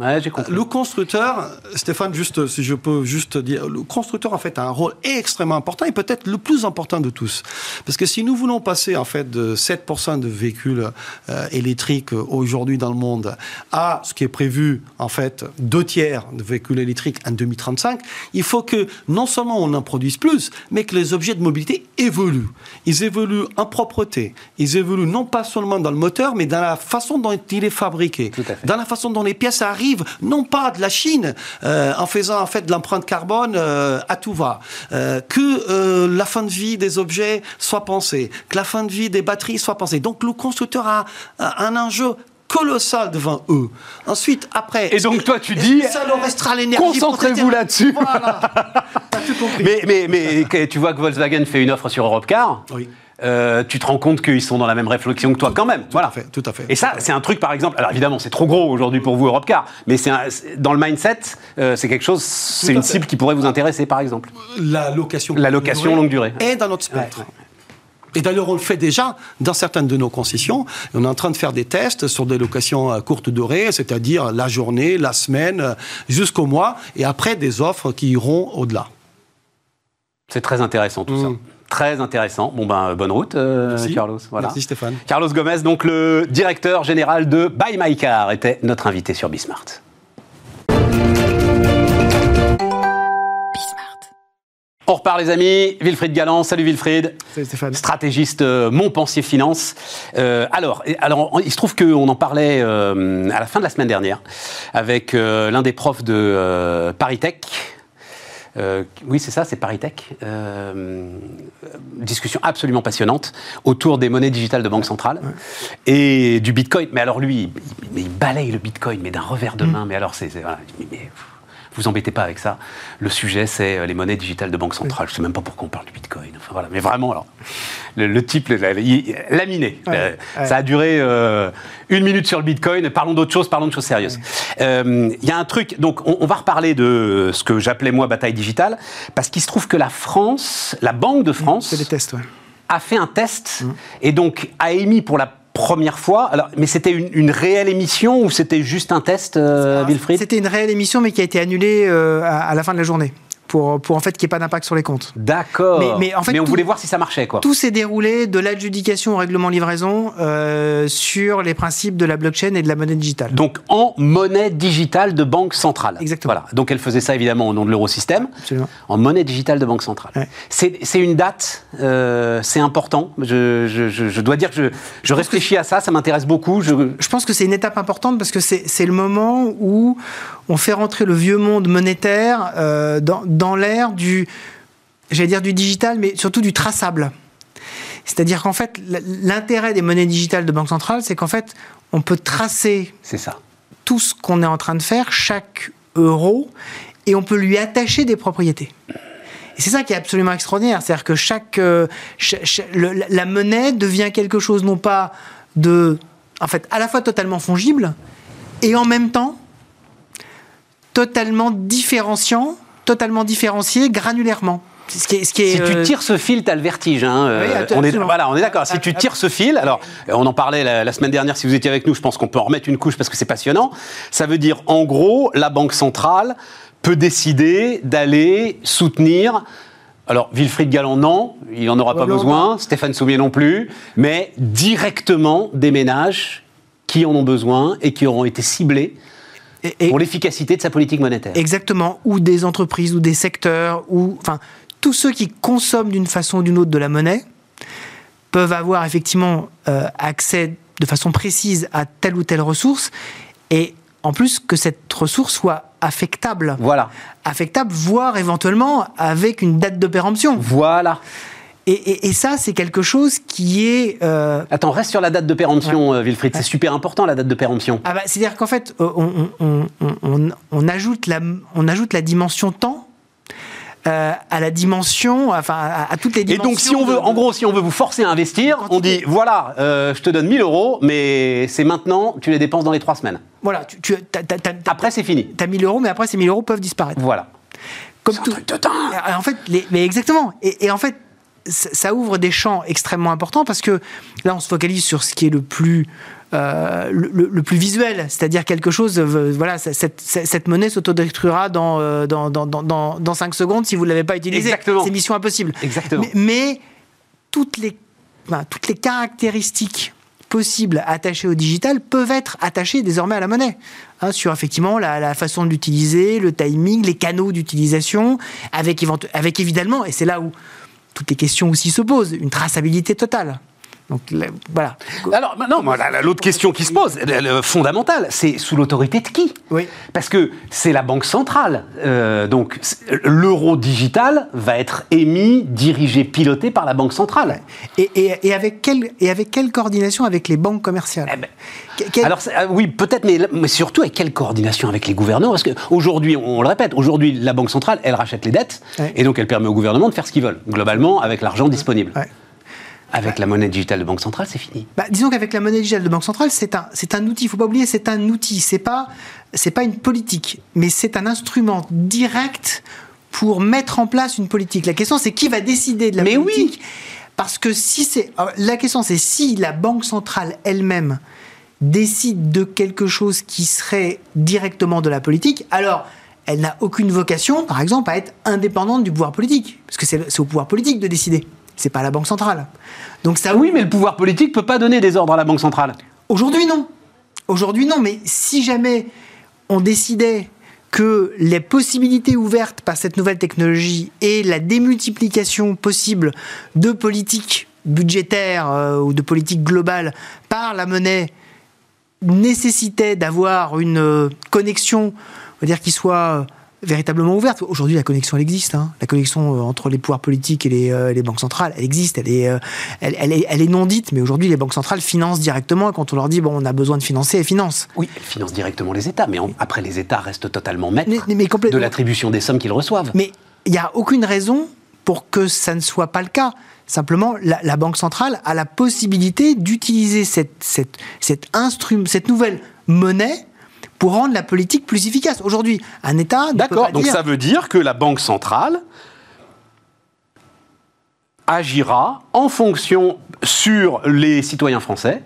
le constructeur, Stéphane, juste si je peux juste dire, le constructeur en fait a un rôle extrêmement important et peut-être le plus important de tous. Parce que si nous voulons passer en fait de 7% de véhicules électriques aujourd'hui dans le monde à ce qui est prévu, en fait, deux tiers de véhicules électriques en 2035, il faut que non seulement on en produise plus, mais que les objets de mobilité évoluent. Ils évoluent en propreté. Ils évoluent non pas seulement dans le moteur, mais dans la façon dont il est fabriqué. Dans la façon dont les pièces arrivent, non pas de la Chine, euh, en faisant en fait de l'empreinte carbone euh, à tout va. Euh, que la fin de vie des objets soit pensée, que la fin de vie des batteries soit pensée. Donc le constructeur a un enjeu colossal devant eux. Ensuite, après. Et donc, toi, tu dis. Ça leur restera l'énergie. Concentrez-vous là-dessus. Voilà. tout compris. Mais, mais, mais, tu vois que Volkswagen fait une offre sur Europcar. Oui. Euh, tu te rends compte qu'ils sont dans la même réflexion que toi quand même. Tout voilà. À fait, tout à fait. Et ça, c'est un truc, par exemple. Alors évidemment, c'est trop gros aujourd'hui pour vous, Europcar, mais c'est dans le mindset, euh, c'est quelque chose, c'est une cible qui pourrait vous intéresser, par exemple. La location. La location longue durée. Et dans notre spectre. Et d'ailleurs, on le fait déjà dans certaines de nos concessions. On est en train de faire des tests sur des locations à courte durée, c'est-à-dire la journée, la semaine, jusqu'au mois, et après des offres qui iront au-delà. C'est très intéressant tout ça. Très intéressant. Bon ben bonne route, euh, Carlos. Voilà. Merci Stéphane. Carlos Gomez, donc le directeur général de Buy My Car, était notre invité sur Bismart. On repart les amis, Wilfried Galland, salut Wilfried. Salut Stéphane. Stratégiste euh, Montpensier Finance. Euh, alors, alors, il se trouve qu'on en parlait euh, à la fin de la semaine dernière avec l'un des profs de ParisTech. oui, c'est ça, c'est ParisTech. discussion absolument passionnante autour des monnaies digitales de banque centrale et du Bitcoin. Mais alors lui, il, il balaye le Bitcoin, mais d'un revers de mm. main. Mais alors, c'est voilà, vous embêtez pas avec ça. Le sujet, c'est euh, les monnaies digitales de banque centrale. Je sais même pas pourquoi on parle du Bitcoin. Enfin, voilà. Mais vraiment, alors, le, type laminé. Euh, ça a duré euh, une minute sur le Bitcoin. Parlons d'autre chose, parlons de choses sérieuses. Il y a un truc, donc on, va reparler de ce que j'appelais moi bataille digitale, parce qu'il se trouve que la France, la Banque de France, a fait un test mmh. et donc a émis pour la première fois. Alors, mais c'était une, réelle émission ou c'était juste un test, euh, Wilfried? C'était une réelle émission, mais qui a été annulée euh, à, la fin de la journée pour, pour en fait qu'il n'y ait pas d'impact sur les comptes. D'accord. Mais, en fait, mais on voulait voir si ça marchait, quoi. Tout s'est déroulé de l'adjudication au règlement livraison euh, sur les principes de la blockchain et de la monnaie digitale. Donc en monnaie digitale de banque centrale. Exactement. Voilà. Donc elle faisait ça évidemment au nom de l'eurosystème. Absolument. En monnaie digitale de banque centrale. C'est une date, euh, c'est important. Je, je, je, dois dire que je, je réfléchis à ça, ça m'intéresse beaucoup. Je... je pense que c'est une étape importante parce que c'est le moment où on fait rentrer le vieux monde monétaire euh, dans, dans l'ère du, j'allais dire du digital, mais surtout du traçable. C'est-à-dire qu'en fait, l'intérêt des monnaies digitales de banque centrale, c'est qu'en fait, on peut tracer ça. tout ce qu'on est en train de faire, chaque euro, et on peut lui attacher des propriétés. Et c'est ça qui est absolument extraordinaire. C'est-à-dire que chaque, euh, la monnaie devient quelque chose non pas de, en fait, à la fois totalement fongible et en même temps totalement différenciant, totalement différencié granulairement. Ce qui est, ce qui est, si tu euh, tires ce fil, tu as le vertige. Hein. Euh, on est, voilà, on est d'accord. Si tu tires ce fil, alors on en parlait la, semaine dernière, si vous étiez avec nous, je pense qu'on peut en remettre une couche parce que c'est passionnant. Ça veut dire, en gros, la Banque centrale peut décider d'aller soutenir alors, Wilfried Galland, non, il n'en aura pas besoin, Stéphane Soumier non plus, mais directement des ménages qui en ont besoin et qui auront été ciblés pour l'efficacité de sa politique monétaire. Exactement, ou des entreprises, ou des secteurs, ou enfin tous ceux qui consomment d'une façon ou d'une autre de la monnaie peuvent avoir effectivement euh, accès de façon précise à telle ou telle ressource, et en plus que cette ressource soit affectable. Voilà. Affectable, voire éventuellement avec une date de péremption. Voilà. Et, ça, c'est quelque chose qui est. Euh, Attends, reste sur la date de péremption, euh, Wilfried. C'est super important la date de péremption. Ah bah, c'est-à-dire qu'en fait, euh, on, ajoute la, on ajoute la dimension temps à la dimension, enfin à, toutes les dimensions. Et donc, si on veut, en gros, si on veut vous forcer à investir, on dit voilà, je te donne 1000 euros, mais c'est maintenant, tu les dépenses dans les trois semaines. Voilà. Tu, après, c'est fini. Tu as 1000 euros, mais après, ces 1000 euros peuvent disparaître. Voilà. Comme tout. Un truc de En fait, mais exactement. et en fait, ça ouvre des champs extrêmement importants parce que là, on se focalise sur ce qui est le plus euh, le, plus visuel, c'est-à-dire quelque chose, euh, voilà, cette, cette monnaie s'autodétruira dans, euh, dans, dans, dans, dans 5 secondes si vous ne l'avez pas utilisée. C'est mission impossible. Exactement. Mais, toutes, les, toutes les caractéristiques possibles attachées au digital peuvent être attachées désormais à la monnaie. Hein, sur effectivement la, la façon d'utiliser, le timing, les canaux d'utilisation, avec, avec évidemment, et c'est là où toutes les questions aussi se posent, une traçabilité totale. Donc voilà. Alors non, l'autre question qui se pose, fondamentale, c'est sous l'autorité de qui? Oui. Parce que c'est la banque centrale. Euh, donc l'euro digital va être émis, dirigé, piloté par la banque centrale. Et, et, avec quelle et avec quelle coordination avec les banques commerciales? Eh ben, Alors ah oui, peut-être, mais, mais, surtout avec quelle coordination avec les gouvernements Parce qu'aujourd'hui, on, le répète, aujourd'hui la banque centrale, elle rachète les dettes et donc elle permet au gouvernement de faire ce qu'ils veulent globalement avec l'argent disponible. Avec la monnaie digitale de banque centrale, c'est fini. Bah, disons qu'avec la monnaie digitale de banque centrale, c'est un, c'est un outil. Il ne faut pas oublier, c'est un outil. C'est pas, c'est pas une politique, mais c'est un instrument direct pour mettre en place une politique. La question, c'est qui va décider de la mais politique? Oui. Parce que si c'est, la question, c'est si la banque centrale elle-même décide de quelque chose qui serait directement de la politique, alors elle n'a aucune vocation, par exemple, à être indépendante du pouvoir politique, parce que c'est au pouvoir politique de décider c'est pas la Banque centrale. Donc ça, oui, mais le pouvoir politique peut pas donner des ordres à la Banque centrale. Aujourd'hui, non. Aujourd'hui, non. Mais si jamais on décidait que les possibilités ouvertes par cette nouvelle technologie et la démultiplication possible de politiques budgétaires euh, ou de politiques globales par la monnaie nécessitaient d'avoir une euh, connexion, on va dire, qui soit véritablement ouverte. Aujourd'hui, la connexion, elle existe. Hein. La connexion euh, entre les pouvoirs politiques et les, euh, les banques centrales, elle existe. Elle est, euh, elle, elle, est, elle est non dite, mais aujourd'hui, les banques centrales financent directement. Et quand on leur dit, bon, on a besoin de financer, elles financent. Oui, elles financent directement les États. Mais après, les États restent totalement maîtres de l'attribution des sommes qu'ils reçoivent. Mais il n'y a aucune raison pour que ça ne soit pas le cas. Simplement, la, la Banque centrale a la possibilité d'utiliser cette, cette, cette, cette nouvelle monnaie pour rendre la politique plus efficace. Aujourd'hui, un État. D'accord, donc ça veut dire que la Banque centrale agira en fonction sur les citoyens français,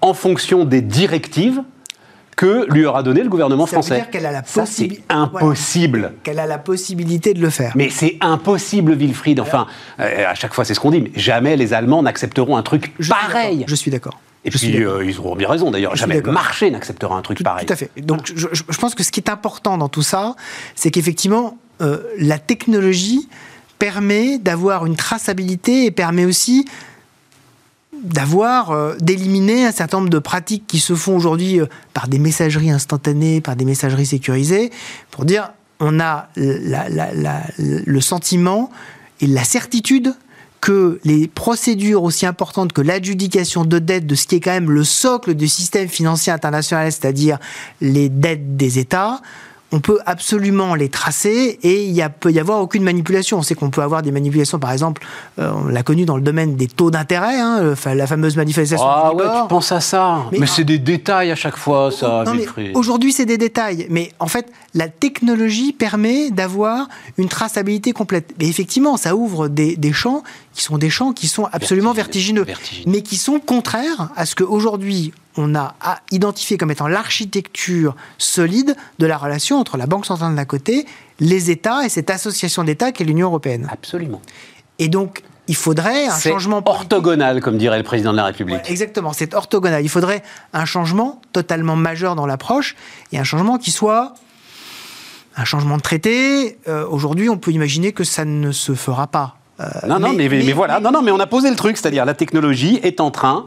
en fonction des directives que lui aura donné le gouvernement ça français. Veut dire qu'elle a la ça, c'est impossible. Qu'elle a la possibilité de le faire. Mais c'est impossible, Wilfried. Enfin, euh, à chaque fois, c'est ce qu'on dit. Mais jamais les Allemands n'accepteront un truc pareil. Je suis d'accord. Et puis, euh, ils auront bien raison d'ailleurs. Jamais le marché n'acceptera un truc pareil. Tout à fait. Donc, je, je, pense que ce qui est important dans tout ça, c'est qu'effectivement, euh, la technologie permet d'avoir une traçabilité et permet aussi d'avoir, euh, d'éliminer un certain nombre de pratiques qui se font aujourd'hui euh, par des messageries instantanées, par des messageries sécurisées, pour dire on a la, la, la, le sentiment et la certitude que les procédures aussi importantes que l'adjudication de dettes de ce qui est quand même le socle du système financier international, c'est-à-dire les dettes des États, on peut absolument les tracer et il y peut y avoir aucune manipulation. On sait qu'on peut avoir des manipulations, par exemple, euh, on l'a connu dans le domaine des taux d'intérêt, hein, la fameuse manifestation. Ah ouais, tu penses à ça. Mais, c'est des détails à chaque fois, ça. Aujourd'hui, c'est des détails. Mais en fait, la technologie permet d'avoir une traçabilité complète. Mais effectivement, ça ouvre des, des, champs qui sont des champs qui sont absolument vertigineux, vertigineux. mais qui sont contraires à ce qu'aujourd'hui on a identifié comme étant l'architecture solide de la relation entre la Banque centrale d'un côté, les États et cette association d'États qu'est l'Union européenne. Absolument. Et donc, il faudrait un changement orthogonal, comme dirait le président de la République. exactement, c'est orthogonal. Il faudrait un changement totalement majeur dans l'approche et un changement qui soit un changement de traité. Euh, aujourd'hui, on peut imaginer que ça ne se fera pas. Euh, non, non, mais, mais, voilà, non, non, mais on a posé le truc, c'est-à-dire la technologie est en train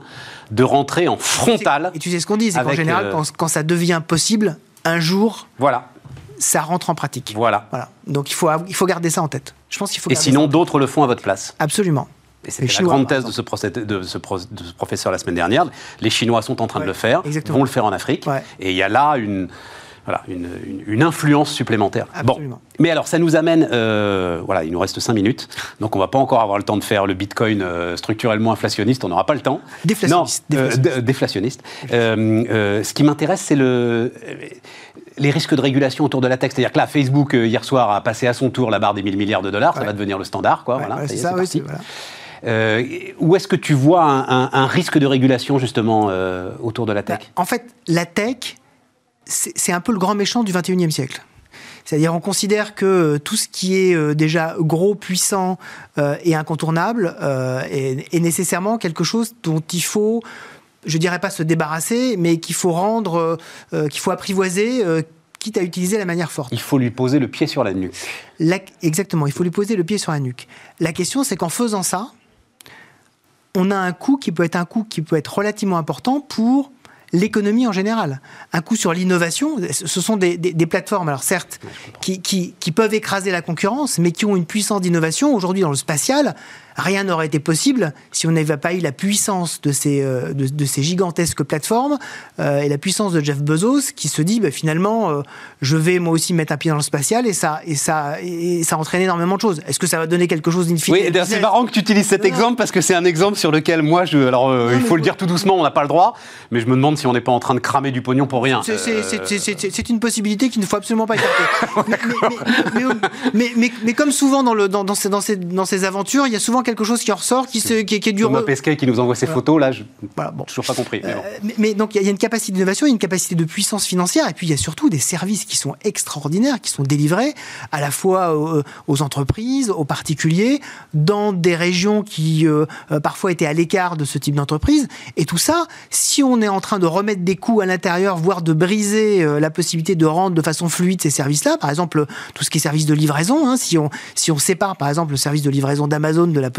de rentrer en frontal. Et tu sais ce qu'on dit, c'est qu'en général, euh, quand, ça devient possible, un jour, voilà. ça rentre en pratique. Voilà. voilà. Donc il faut, il faut garder ça en tête. Je pense qu'il faut. Et sinon, d'autres le font à votre place. Absolument. Et c'était la grande thèse de ce, de, ce professeur la semaine dernière. Les Chinois sont en train de le faire, exactement. vont le faire en Afrique. Et il y a là une, voilà, une, influence supplémentaire. Absolument. Bon. Mais alors, ça nous amène, euh, voilà, il nous reste 5 minutes, donc on va pas encore avoir le temps de faire le Bitcoin euh, structurellement inflationniste, on n'aura pas le temps. Déflationniste. Non, euh, déflationniste. ce qui m'intéresse, c'est le les risques de régulation autour de la tech. C'est-à-dire que là, Facebook, hier soir, a passé à son tour la barre des 1000 milliards de dollars, ça va devenir le standard, quoi. voilà, c'est ça, oui, voilà. où est-ce que tu vois un, un, risque de régulation justement autour de la tech? Bah, En fait, la tech, c'est un peu le grand méchant du 21e siècle. C'est-à-dire on considère que euh, tout ce qui est euh, déjà gros, puissant euh, et incontournable est, nécessairement quelque chose dont il faut, je dirais pas se débarrasser, mais qu'il faut rendre, qu'il faut apprivoiser, quitte à utiliser la manière forte. Il faut lui poser le pied sur la nuque. exactement, il faut lui poser le pied sur la nuque. La question c'est qu'en faisant ça, on a un coût qui peut être un coût qui peut être relativement important pour l'économie en général. Un coup sur l'innovation, ce sont des, plateformes, alors certes, qui, qui, peuvent écraser la concurrence, mais qui ont une puissance d'innovation. Aujourd'hui, dans le spatial, rien n'aurait été possible si on n'avait pas eu la puissance de ces, euh, de, ces gigantesques plateformes euh, et la puissance de Jeff Bezos qui se dit bah, finalement euh, je vais moi aussi mettre un pied dans le spatial et ça, et ça, et ça entraîne énormément de choses. Est-ce que ça va donner quelque chose d'infini Oui, c'est marrant que tu utilises cet exemple parce que c'est un exemple sur lequel moi, je, alors il faut le dire tout doucement, on n'a pas le droit, mais je me demande si on n'est pas en train de cramer du pognon pour rien. C'est une possibilité qu'il ne faut absolument pas écarter. mais, mais, mais, mais, comme souvent dans, le, dans, dans, ces, dans, ces, dans ces aventures, il y a souvent quelque chose qui en ressort, qui, se, qui, qui est du... Thomas Pesquet qui nous envoie ces photos, là, je voilà, bon. toujours pas compris. Mais, euh, mais, donc, il y a une capacité d'innovation, il y a une capacité de puissance financière, et puis il y a surtout des services qui sont extraordinaires, qui sont délivrés à la fois aux, entreprises, aux particuliers, dans des régions qui euh, euh, parfois étaient à l'écart de ce type d'entreprise. Et tout ça, si on est en train de remettre des coûts à l'intérieur, voire de briser la possibilité de rendre de façon fluide ces services-là, par exemple, tout ce qui est service de livraison, hein, si, on, si on sépare par exemple le service de livraison d'Amazon de la possibilité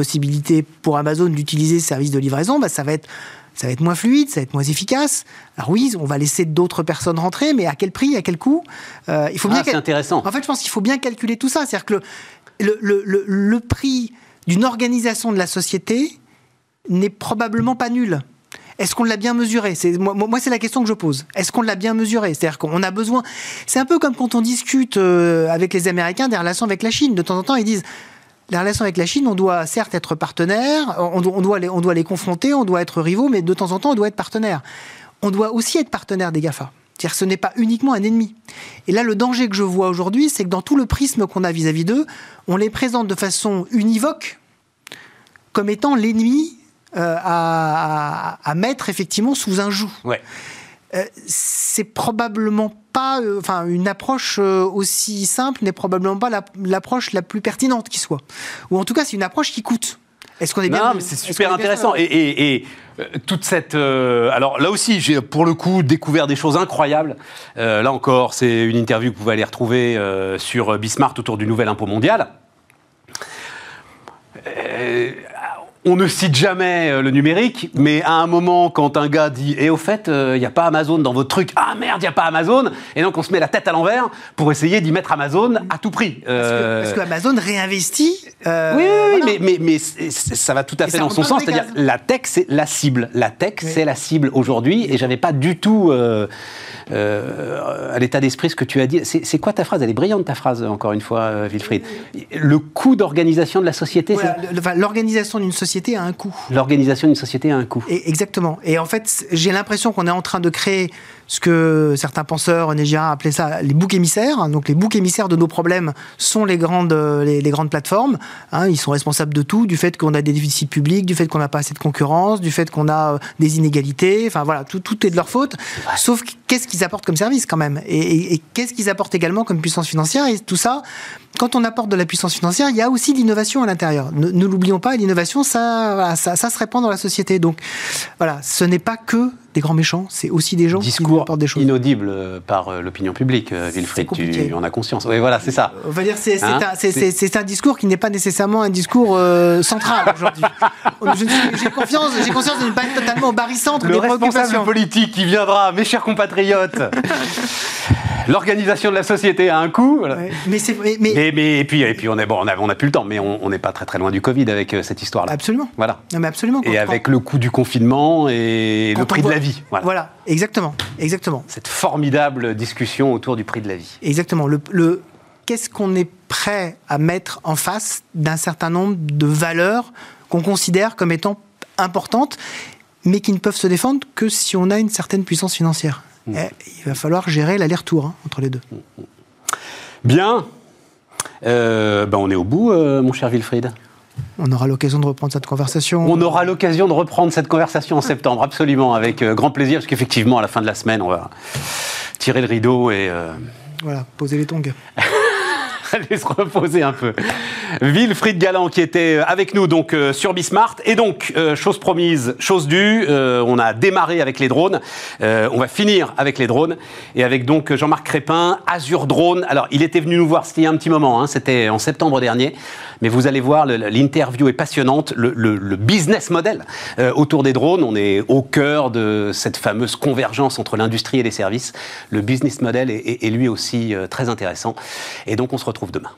pour Amazon d'utiliser ce service de livraison, bah, ça va être ça va être moins fluide, ça va être moins efficace. Alors oui, on va laisser d'autres personnes rentrer, mais à quel prix, à quel coût euh, Il faut bien. Ah, c'est intéressant. En fait, je pense qu'il faut bien calculer tout ça. C'est-à-dire que le, le, le, le prix d'une organisation de la société n'est probablement pas nul. Est-ce qu'on l'a bien mesuré? C'est moi, moi c'est la question que je pose. Est-ce qu'on l'a bien mesuré? C'est-à-dire qu'on a besoin. C'est un peu comme quand on discute euh, avec les Américains des relations avec la Chine. De temps en temps, ils disent les relations avec la Chine, on doit certes être partenaire, on, doit les, confronter, on doit être rivaux, mais de temps en temps, on doit être partenaire. On doit aussi être partenaire des GAFA. C'est-à-dire ce n'est pas uniquement un ennemi. Et là, le danger que je vois aujourd'hui, c'est que dans tout le prisme qu'on a vis-à-vis d'eux, on les présente de façon univoque comme étant l'ennemi euh, à, mettre effectivement sous un joug. Euh, c'est probablement pas, euh, enfin, une approche euh, aussi simple n'est probablement pas l'approche la, plus pertinente qui soit. Ou en tout cas, c'est une approche qui coûte. Est-ce qu'on est bien Non, mais c'est super intéressant. Et, toute cette. alors là aussi, j'ai pour le coup découvert des choses incroyables. là encore, c'est une interview que vous pouvez aller retrouver sur Bismarck autour du nouvel impôt mondial on ne cite jamais euh, le numérique, mais à un moment, quand un gars dit Et au fait, il euh, n'y a pas Amazon dans votre truc, ah merde, il n'y a pas Amazon Et donc on se met la tête à l'envers pour essayer d'y mettre Amazon à tout prix. Euh... Parce, que, Amazon réinvestit. Euh, oui, oui, mais, mais, mais ça va tout à fait dans son sens. C'est-à-dire, la tech, c'est la cible. La tech, c'est la cible aujourd'hui, et j'avais pas du tout. À l'état d'esprit ce que tu as dit. C'est quoi ta phrase? Elle est brillante ta phrase, encore une fois, Wilfried. Le coût d'organisation de la société. L'organisation d'une société a un coût. L'organisation d'une société a un coût. exactement. Et en fait, j'ai l'impression qu'on est en train de créer ce que certains penseurs onégéens appelaient ça les boucs émissaires. Donc les boucs émissaires de nos problèmes sont les grandes, les, grandes plateformes. Hein. ils sont responsables de tout, du fait qu'on a des déficits publics, du fait qu'on n'a pas assez de concurrence, du fait qu'on a euh, des inégalités. Enfin voilà, tout, tout est de leur faute. Sauf qu'est-ce qu'ils apportent comme service quand même? Et, qu'est-ce qu'ils apportent également comme puissance financière? Et tout ça, quand on apporte de la puissance financière, il y a aussi l'innovation à l'intérieur. Ne, l'oublions pas, l'innovation, ça, ça, ça se répand dans la société. Donc voilà, ce n'est pas que des grands méchants, c'est aussi des gens Discours qui apportent des choses. inaudible euh, par euh, l'opinion publique, euh, Wilfried, tu en as conscience. Oui, voilà, c'est ça. On va dire c'est hein un, un, discours qui n'est pas nécessairement un discours central aujourd'hui. J'ai confiance, conscience de ne pas être totalement au barycentre Le des responsable politique qui viendra, mes chers compatriotes. L'organisation de la société a un coût. mais, mais, mais, et puis, et puis on est bon, on a, on a plus le temps, mais on n'est pas très très loin du Covid avec cette histoire-là. Absolument. Voilà. Non, mais absolument. Et avec le coût du confinement et le prix de la vie. Voilà. exactement, exactement. Cette formidable discussion autour du prix de la vie. Exactement. Le, qu'est-ce qu'on est prêt à mettre en face d'un certain nombre de valeurs qu'on considère comme étant importantes, mais qui ne peuvent se défendre que si on a une certaine puissance financière? Mm. Eh, il va falloir gérer l'aller-retour hein, entre les deux. Bien. Euh, ben on est au bout, euh, mon cher Wilfried. On aura l'occasion de reprendre cette conversation. On aura l'occasion de reprendre cette conversation en septembre, absolument, avec euh, grand plaisir, parce qu'effectivement, à la fin de la semaine, on va tirer le rideau et... Voilà, poser les tongs. Allez se reposer un peu. Wilfried Galland qui était euh, avec nous donc sur Bismart. Et donc, chose promise, chose due, on a démarré avec les drones. on va finir avec les drones. Et avec donc Jean-Marc Crépin, Azure Drone. Alors, il était venu nous voir, il y a un petit moment, hein, c'était en septembre dernier. Mais vous allez voir, l'interview est passionnante. Le, business model euh, autour des drones, on est au cœur de cette fameuse convergence entre l'industrie et les services. Le business model est, lui aussi euh, très intéressant. Et donc, on se retrouve demain.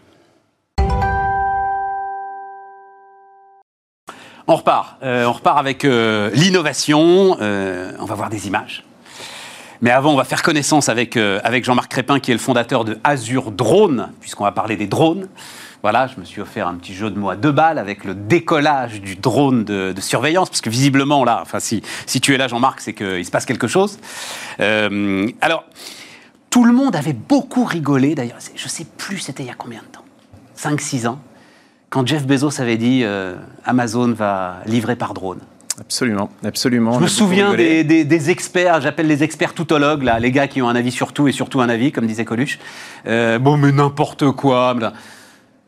On repart. Euh, on repart avec l'innovation. on va voir des images. Mais avant, on va faire connaissance avec, Jean-Marc Crépin, qui est le fondateur de Azure Drone, puisqu'on va parler des drones. Voilà, je me suis offert un petit jeu de mots à deux balles avec le décollage du drone de, surveillance, parce que visiblement, là, enfin, si, si tu es là, Jean-Marc, c'est qu'il se passe quelque chose. Euh, alors, tout le monde avait beaucoup rigolé, d'ailleurs, je ne sais plus c'était il y a combien de temps 5-6 ans quand Jeff Bezos avait dit Amazon va livrer par drone. Absolument, absolument. Je me souviens des, experts, j'appelle les experts toutologues, là, les gars qui ont un avis sur tout et surtout un avis, comme disait Coluche. bon, mais n'importe quoi.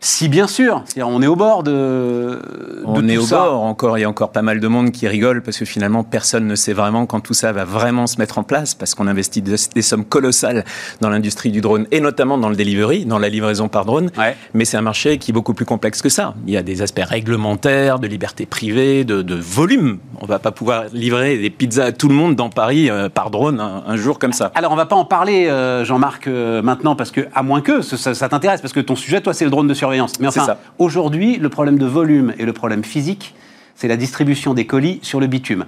Si bien sûr, on est au bord de. on est au bord encore, il y a encore pas mal de monde qui rigole parce que finalement personne ne sait vraiment quand tout ça va vraiment se mettre en place parce qu'on investit des, sommes colossales dans l'industrie du drone et notamment dans le delivery, dans la livraison par drone. Mais c'est un marché qui est beaucoup plus complexe que ça. Il y a des aspects réglementaires, de liberté privée, de, volume. On va pas pouvoir livrer des pizzas à tout le monde dans Paris euh, par drone un, jour comme ça. Alors on va pas en parler, euh, Jean-Marc, euh, maintenant parce que à moins que ça, ça t'intéresse parce que ton sujet, toi, c'est le drone de surveillance mais enfin, aujourd'hui, le problème de volume et le problème physique, c'est la distribution des colis sur le bitume.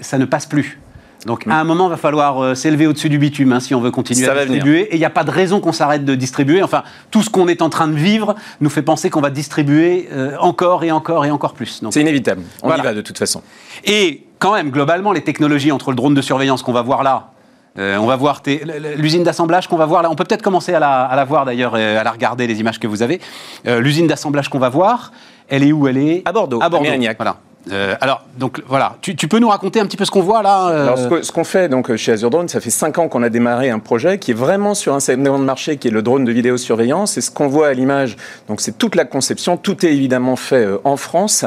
Ça ne passe plus. Donc, à un moment, il va falloir euh, s'élever au-dessus du bitume hein, si on veut continuer à distribuer. Et il n'y a pas de raison qu'on s'arrête de distribuer. Enfin, tout ce qu'on est en train de vivre nous fait penser qu'on va distribuer euh, encore et encore et encore plus. C'est inévitable. On y va de toute façon. Et quand même, globalement, les technologies entre le drone de surveillance qu'on va voir là euh, on va voir l'usine d'assemblage qu'on va voir là. On peut peut-être commencer à la, voir d'ailleurs, à la regarder les images que vous avez. Euh, l'usine d'assemblage qu'on va voir, elle est où? Elle est à Bordeaux. À Bordeaux. Voilà. Euh, alors, donc voilà, tu, peux nous raconter un petit peu ce qu'on voit là euh Alors, ce qu'on fait donc chez Azure Drone, ça fait 5 ans qu'on a démarré un projet qui est vraiment sur un segment de marché qui est le drone de vidéosurveillance. Et ce qu'on voit à l'image, donc c'est toute la conception, tout est évidemment fait euh, en France,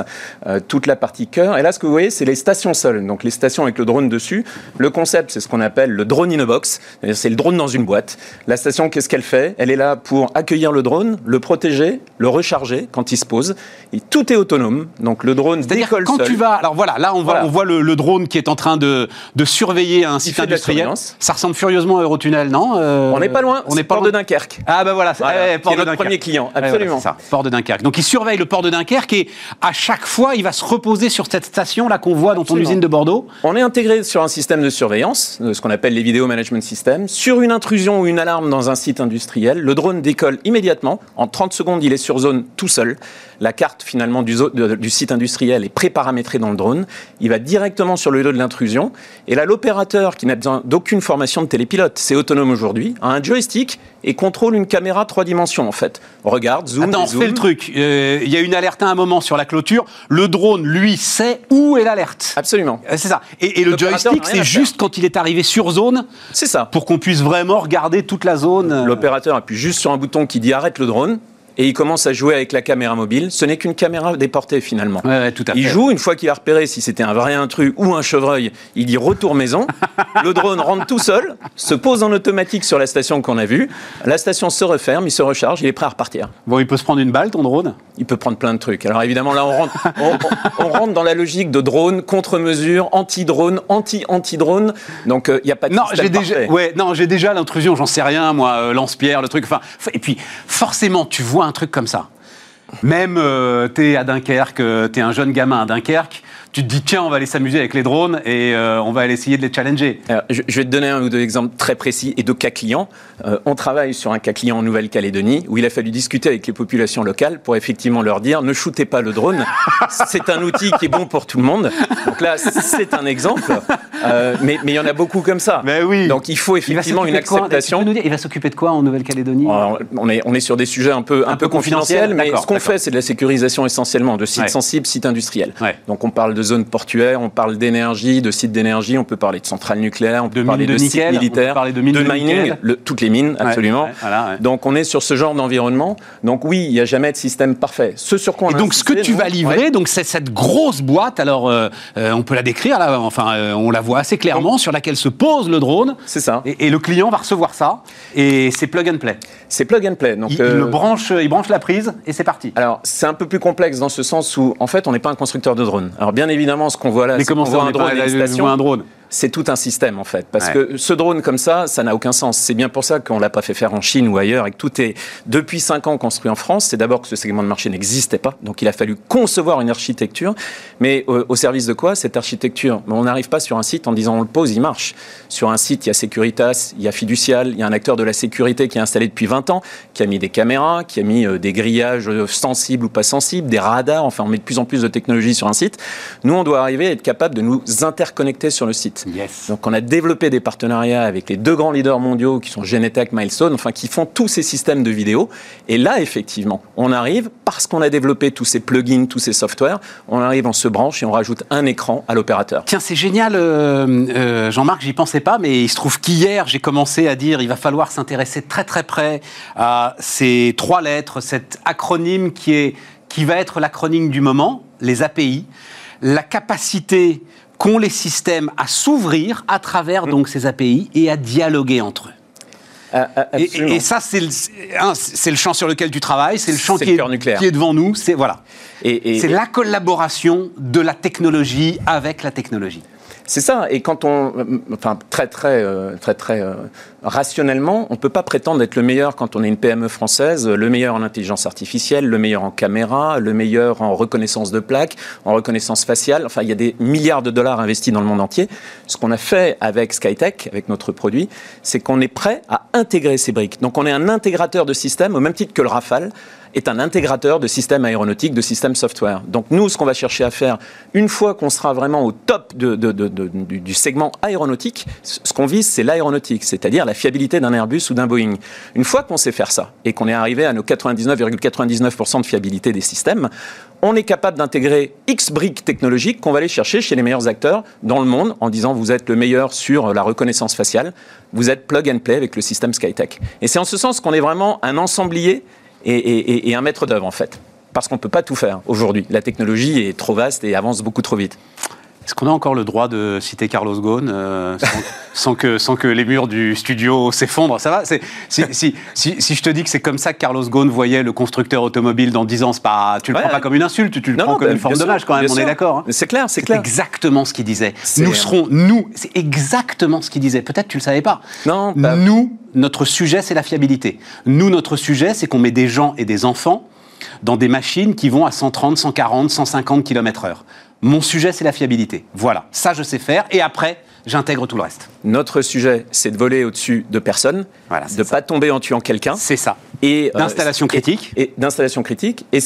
toute la partie cœur. Et là, ce que vous voyez, c'est les stations seules, donc les stations avec le drone dessus. Le concept, c'est ce qu'on appelle le drone in a box, c'est le drone dans une boîte. La station, qu'est-ce qu'elle fait? Elle est là pour accueillir le drone, le protéger, le recharger quand il se pose. Et tout est autonome, donc le drone décolle quand tu vas, alors voilà, là on voit, on voit le, drone qui est en train de, de surveiller un site industriel. Ça ressemble furieusement à Eurotunnel, non euh, On n'est pas loin. On est port de Dunkerque. Ah ben voilà, c'est port de notre premier client, absolument. ça, port de Dunkerque. Donc il surveille le port de Dunkerque et à chaque fois il va se reposer sur cette station là qu'on voit dans ton usine de Bordeaux. On est intégré sur un système de surveillance, ce qu'on appelle les vidéo management systems. Sur une intrusion ou une alarme dans un site industriel, le drone décolle immédiatement. En 30 secondes, il est sur zone tout seul. La carte finalement du, du site industriel est préparamétrée dans le drone. Il va directement sur le lieu de l'intrusion. Et là, l'opérateur, qui n'a besoin d'aucune formation de télépilote, c'est autonome aujourd'hui, a un joystick et contrôle une caméra trois dimensions en fait. Regarde, zoom, Attends, zoom. fait le truc. Euh, il y a une alerte à un moment sur la clôture. Le drone, lui, sait où est l'alerte. Absolument. Euh, c'est ça. Et, le joystick, c'est juste quand il est arrivé sur zone. C'est ça. Pour qu'on puisse vraiment regarder toute la zone. L'opérateur appuie juste sur un bouton qui dit arrête le drone et il commence à jouer avec la caméra mobile. Ce n'est qu'une caméra déportée finalement. tout à il joue une fois qu'il a repéré si c'était un vrai intrus ou un chevreuil. Il dit retour maison. le drone rentre tout seul, se pose en automatique sur la station qu'on a vue. La station se referme, il se recharge, il est prêt à repartir. Bon, il peut se prendre une balle ton drone? Il peut prendre plein de trucs. Alors évidemment là, on rentre, on, rentre dans la logique de drone contre-mesure, anti-drone, anti-anti-drone. Donc il euh, n'y a pas de non, j'ai déjà, ouais, non, j'ai déjà l'intrusion, j'en sais rien, moi, euh, lance-pierre, le truc. Enfin, et puis forcément, tu vois un truc comme ça. Même euh, tu es à Dunkerque, euh, tu es un jeune gamin à Dunkerque, tu te dis tiens, on va aller s'amuser avec les drones et euh, on va aller essayer de les challenger. je, vais te donner un ou deux exemples très précis et de cas clients. Euh, on travaille sur un cas client en Nouvelle-Calédonie où il a fallu discuter avec les populations locales pour effectivement leur dire ne shootez pas le drone. c'est un outil qui est bon pour tout le monde. Donc là, c'est un exemple. Euh, mais, mais il y en a beaucoup comme ça. Mais oui. Donc il faut effectivement une acceptation. Il va s'occuper de quoi en Nouvelle-Calédonie on, est, on est sur des sujets un peu, un, peu, confidentiels, mais ce qu'on fait, c'est de la sécurisation essentiellement de sites sensibles, sites industriels. Donc on parle de zones portuaires, on parle d'énergie, de sites d'énergie, on peut parler de centrales nucléaires, on peut parler de, sites militaires, on peut de, mines de, mining, toutes les mines, absolument. donc on est sur ce genre d'environnement. Donc oui, il n'y a jamais de système parfait. Ce sur quoi on Et donc ce que tu vas livrer, donc c'est cette grosse boîte. Alors euh, euh, on peut la décrire là, enfin euh, on la voit assez clairement sur laquelle se pose le drone. C'est ça. Et, le client va recevoir ça et c'est plug and play. C'est plug and play. Donc il, le branche, il branche la prise et c'est parti. Alors c'est un peu plus complexe dans ce sens où en fait on n'est pas un constructeur de drone. Alors bien évidemment ce qu'on voit là, c'est qu'on voit un drone, un drone c'est tout un système en fait. Parce que ce drone comme ça, ça n'a aucun sens. C'est bien pour ça qu'on l'a pas fait faire en Chine ou ailleurs et que tout est depuis 5 ans construit en France. C'est d'abord que ce segment de marché n'existait pas, donc il a fallu concevoir une architecture. Mais au, service de quoi? Cette architecture On n'arrive pas sur un site en disant on le pose, il marche. Sur un site, il y a Securitas, il y a Fiducial, il y a un acteur de la sécurité qui est installé depuis 20 ans, qui a mis des caméras, qui a mis euh, des grillages euh, sensibles ou pas sensibles, des radars. Enfin, on met de plus en plus de technologies sur un site. Nous, on doit arriver à être capable de nous interconnecter sur le site. Donc on a développé des partenariats avec les deux grands leaders mondiaux qui sont Genetec, Milestone, enfin qui font tous ces systèmes de vidéo. Et là, effectivement, on arrive, parce qu'on a développé tous ces plugins, tous ces softwares, on arrive, on se branche et on rajoute un écran à l'opérateur. Tiens, c'est génial, euh, euh, Jean-Marc, j'y pensais pas, mais il se trouve qu'hier, j'ai commencé à dire il va falloir s'intéresser très très près à ces trois lettres, cet acronyme qui, est, qui va être l'acronyme du moment, les API, la capacité qu'ont les systèmes à s'ouvrir à travers donc ces API et à dialoguer entre eux. Euh, euh, et, ça, c'est le, le, champ sur lequel tu travailles, c'est le champ qui est, qui est, devant nous. C'est voilà. c'est la collaboration de la technologie avec la technologie. C'est ça. Et quand on, enfin très très euh, très très, euh, rationnellement, on peut pas prétendre être le meilleur quand on est une PME française, le meilleur en intelligence artificielle, le meilleur en caméra, le meilleur en reconnaissance de plaques, en reconnaissance faciale. Enfin, il y a des milliards de dollars investis dans le monde entier. Ce qu'on a fait avec Skytech, avec notre produit, c'est qu'on est prêt à intégrer ces briques. Donc, on est un intégrateur de systèmes au même titre que le Rafale est un intégrateur de systèmes aéronautiques, de systèmes software. Donc nous, ce qu'on va chercher à faire, une fois qu'on sera vraiment au top du, segment aéronautique, ce qu'on vise, c'est l'aéronautique, c'est-à-dire la fiabilité d'un Airbus ou d'un Boeing. Une fois qu'on sait faire ça et qu'on est arrivé à nos 99,99% de fiabilité des systèmes, on est capable d'intégrer X briques technologiques qu'on va aller chercher chez les meilleurs acteurs dans le monde en disant vous êtes le meilleur sur la reconnaissance faciale, vous êtes plug and play avec le système Skytech. Et c'est en ce sens qu'on est vraiment un ensemblier et, un maître d'œuvre en fait. Parce qu'on ne peut pas tout faire aujourd'hui. La technologie est trop vaste et avance beaucoup trop vite. Est-ce qu'on a encore le droit de citer Carlos Ghosn euh, sans, que, sans que les murs du studio s'effondrent? Ça va si, si, si, je te dis que c'est comme ça que Carlos Ghosn voyait le constructeur automobile dans 10 ans, pas, tu le prends pas comme une insulte, tu le prends comme bah, une forme d'hommage quand même, on est d'accord hein. C'est clair, c'est clair. exactement ce qu'il disait. Nous serons, nous, c'est exactement ce qu'il disait. Peut-être tu ne le savais pas. Non. Bah nous, notre sujet, c'est la fiabilité. Nous, notre sujet, c'est qu'on met des gens et des enfants dans des machines qui vont à 130, 140, 150 km/h. Mon sujet, c'est la fiabilité. Voilà, ça je sais faire. Et après, j'intègre tout le reste. Notre sujet, c'est de voler au-dessus de personnes, de ne pas tomber en tuant quelqu'un. C'est ça. Et euh, d'installation critique. Et, d'installation critique. Et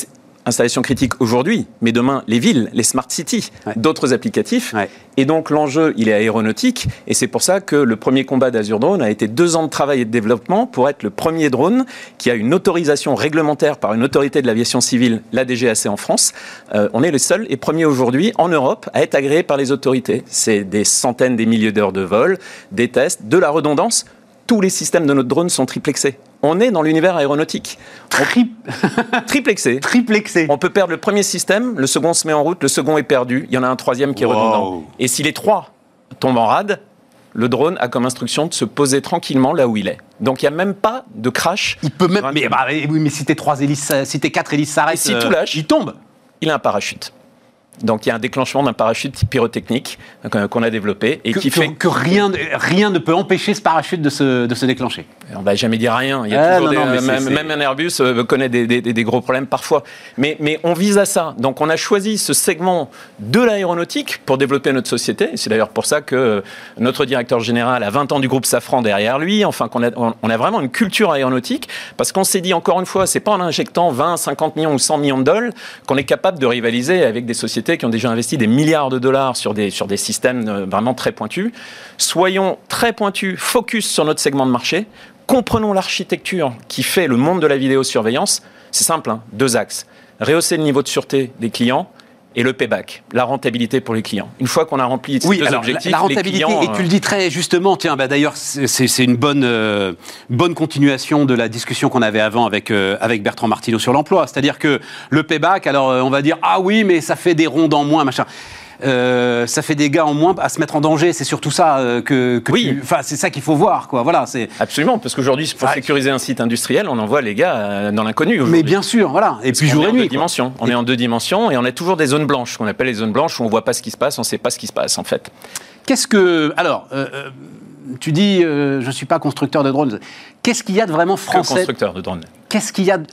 installation critique aujourd'hui, mais demain, les villes, les smart cities, d'autres applicatifs. Et donc, l'enjeu, il est aéronautique. Et c'est pour ça que le premier combat d'Azure Drone a été deux ans de travail et de développement pour être le premier drone qui a une autorisation réglementaire par une autorité de l'aviation civile, la DGAC en France. Euh, on est le seul et premier aujourd'hui en Europe à être agréé par les autorités. C'est des centaines, des milliers d'heures de vol, des tests, de la redondance tous les systèmes de notre drone sont triplexés. On est dans l'univers aéronautique. triplexé. Triplexé. On peut perdre le premier système, le second se met en route, le second est perdu, il y en a un troisième qui est redondant. Et si les trois tombent en rade, le drone a comme instruction de se poser tranquillement là où il est. Donc il n'y a même pas de crash. Il peut même. Mais, bah, oui, mais si tes trois hélices, si tes quatre hélices s'arrêtent, si tout lâche, il tombe. Il a un parachute. Donc il y a un déclenchement d'un parachute pyrotechnique euh, qu'on a développé et qui fait que rien, rien ne peut empêcher ce parachute de se, de se déclencher. On va jamais dire rien. Il y a ah, toujours même, un Airbus euh, connaît des, des, gros problèmes parfois. Mais, mais on vise à ça. Donc on a choisi ce segment de l'aéronautique pour développer notre société. C'est d'ailleurs pour ça que notre directeur général a 20 ans du groupe Safran derrière lui. Enfin qu'on a, on a vraiment une culture aéronautique parce qu'on s'est dit encore une fois, c'est pas en injectant 20, 50 millions ou 100 millions de dollars qu'on est capable de rivaliser avec des sociétés qui ont déjà investi des milliards de dollars sur des, systèmes euh, vraiment très pointus. Soyons très pointus, focus sur notre segment de marché, comprenons l'architecture qui fait le monde de la vidéosurveillance. C'est simple, hein, deux axes. Rehausser le niveau de sûreté des clients et le payback, la rentabilité pour les clients. Une fois qu'on a rempli ces deux objectifs, la, rentabilité, et tu le dis très justement, tiens, bah d'ailleurs, c'est une bonne, euh, bonne continuation de la discussion qu'on avait avant avec, euh, avec Bertrand Martineau sur l'emploi. C'est-à-dire que le payback, alors euh, on va dire, ah oui, mais ça fait des ronds en moins, machin. Euh, ça fait des gars en moins à se mettre en danger. C'est surtout ça euh, que, oui. Enfin, c'est ça qu'il faut voir, quoi. Voilà, c'est absolument parce qu'aujourd'hui, pour sécuriser un site industriel, on envoie les gars euh, dans l'inconnu. Mais bien sûr, voilà. Et puis jour et nuit. Dimensions. On est en deux dimensions et on a toujours des zones blanches, qu'on appelle les zones blanches où on voit pas ce qui se passe, on sait pas ce qui se passe en fait. Qu'est-ce que alors tu dis, je ne suis pas constructeur de drones. Qu'est-ce qu'il y a de vraiment français constructeur de drones. Qu'est-ce qu'il y a de...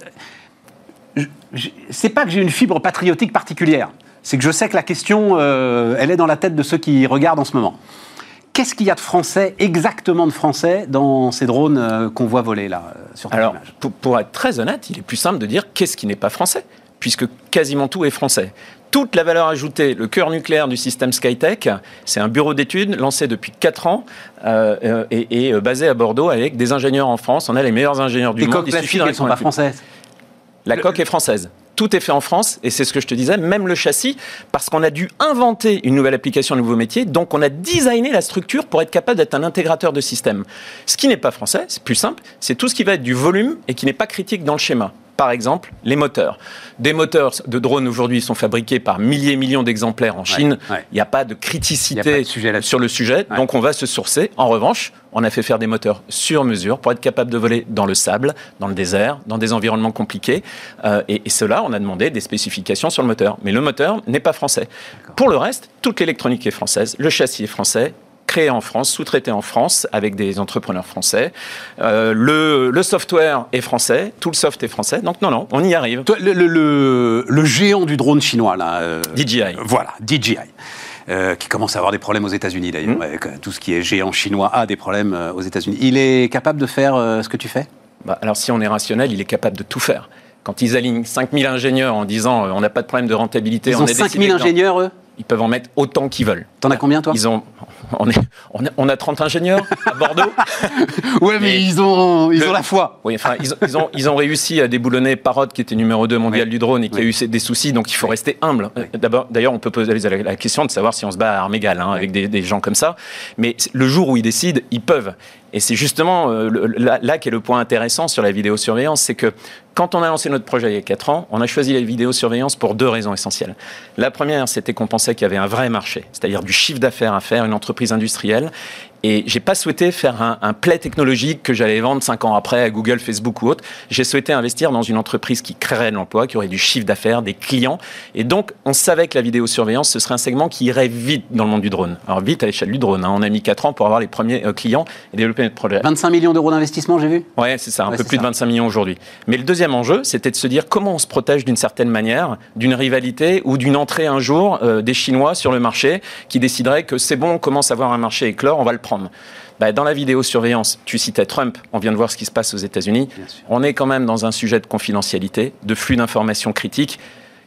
C'est pas que j'ai une fibre patriotique particulière c'est que je sais que la question, euh, elle est dans la tête de ceux qui regardent en ce moment. Qu'est-ce qu'il y a de français, exactement de français, dans ces drones euh, qu'on voit voler là, euh, sur Alors, pour, pour, être très honnête, il est plus simple de dire qu'est-ce qui n'est pas français puisque quasiment tout est français toute la valeur ajoutée, le cœur nucléaire du système Skytech, c'est un bureau d'études lancé depuis 4 ans euh, et, basé à Bordeaux avec des ingénieurs en France. On a les meilleurs ingénieurs du monde. Les coques plastiques, sont pas françaises. La coque est française tout est fait en France, et c'est ce que je te disais, même le châssis, parce qu'on a dû inventer une nouvelle application, un nouveau métier, donc on a designé la structure pour être capable d'être un intégrateur de système. Ce qui n'est pas français, c'est plus simple, c'est tout ce qui va être du volume et qui n'est pas critique dans le schéma par exemple, les moteurs. Des moteurs de drones aujourd'hui sont fabriqués par milliers et millions d'exemplaires en Chine. Il n'y a pas de criticité sur le sujet, donc on va se sourcer. En revanche, on a fait faire des moteurs sur mesure pour être capable de voler dans le sable, dans le désert, dans des environnements compliqués. Euh, et, et, cela, on a demandé des spécifications sur le moteur. Mais le moteur n'est pas français. Pour le reste, toute l'électronique est française, le châssis est français, créé en France, sous-traité en France avec des entrepreneurs français. Euh, le, software est français, tout le soft est français. Donc non, non, on y arrive. le, géant du drone chinois, là. Euh, DJI. Voilà, DJI. Euh, qui commence à avoir des problèmes aux États-Unis d'ailleurs. Hmm. tout ce qui est géant chinois a des problèmes aux États-Unis. Il est capable de faire ce que tu fais? Bah, Alors si on est rationnel, il est capable de tout faire. Quand ils alignent 5000 ingénieurs en disant on n'a pas de problème de rentabilité, ils on ont 5000 ingénieurs eux? ils peuvent en mettre autant qu'ils veulent. T'en as combien, toi? Ils ont, on, est, on, a, 30 ingénieurs à Bordeaux. ouais, mais, ils ont, ils ont la foi. Oui, enfin, ils, ont, ils ont réussi à déboulonner Parrot, qui était numéro 2 mondial du drone et qui a eu des soucis, donc il faut rester humble. D'abord, D'ailleurs, on peut poser la question de savoir si on se bat à armes égales hein, avec des, des, gens comme ça. Mais le jour où ils décident, ils peuvent. Et c'est justement euh, là, là qu'est le point intéressant sur la vidéosurveillance, c'est que quand on a lancé notre projet il y a 4 ans, on a choisi la vidéosurveillance pour deux raisons essentielles. La première, c'était qu'on pensait qu'il y avait un vrai marché, c'est-à-dire du chiffre d'affaires à faire, une entreprise industrielle, et j'ai pas souhaité faire un, un play technologique que j'allais vendre cinq ans après à Google, Facebook ou autre. J'ai souhaité investir dans une entreprise qui créerait de l'emploi, qui aurait du chiffre d'affaires, des clients. Et donc, on savait que la vidéosurveillance, ce serait un segment qui irait vite dans le monde du drone. Alors, vite à l'échelle du drone. Hein. On a mis quatre ans pour avoir les premiers euh, clients et développer notre projet. 25 millions d'euros d'investissement, j'ai vu? Ouais, c'est ça, un peu plus de 25 millions aujourd'hui. Mais le deuxième enjeu, c'était de se dire comment on se protège d'une certaine manière d'une rivalité ou d'une entrée un jour euh, des Chinois sur le marché qui décideraient que c'est bon, on commence à avoir un marché éclore, on va le prendre. Bah, dans la vidéosurveillance, tu citais Trump, on vient de voir ce qui se passe aux États-Unis. On est quand même dans un sujet de confidentialité, de flux d'informations critiques.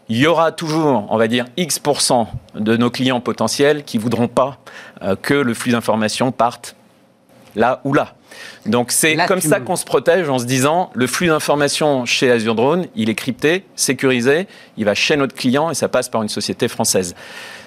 Il y aura toujours, on va dire, X% de nos clients potentiels qui voudront pas euh, que le flux d'informations parte là ou là. Donc c'est comme ça qu'on se protège en se disant le flux d'informations chez Azure Drone, il est crypté, sécurisé, il va chez notre client et ça passe par une société française.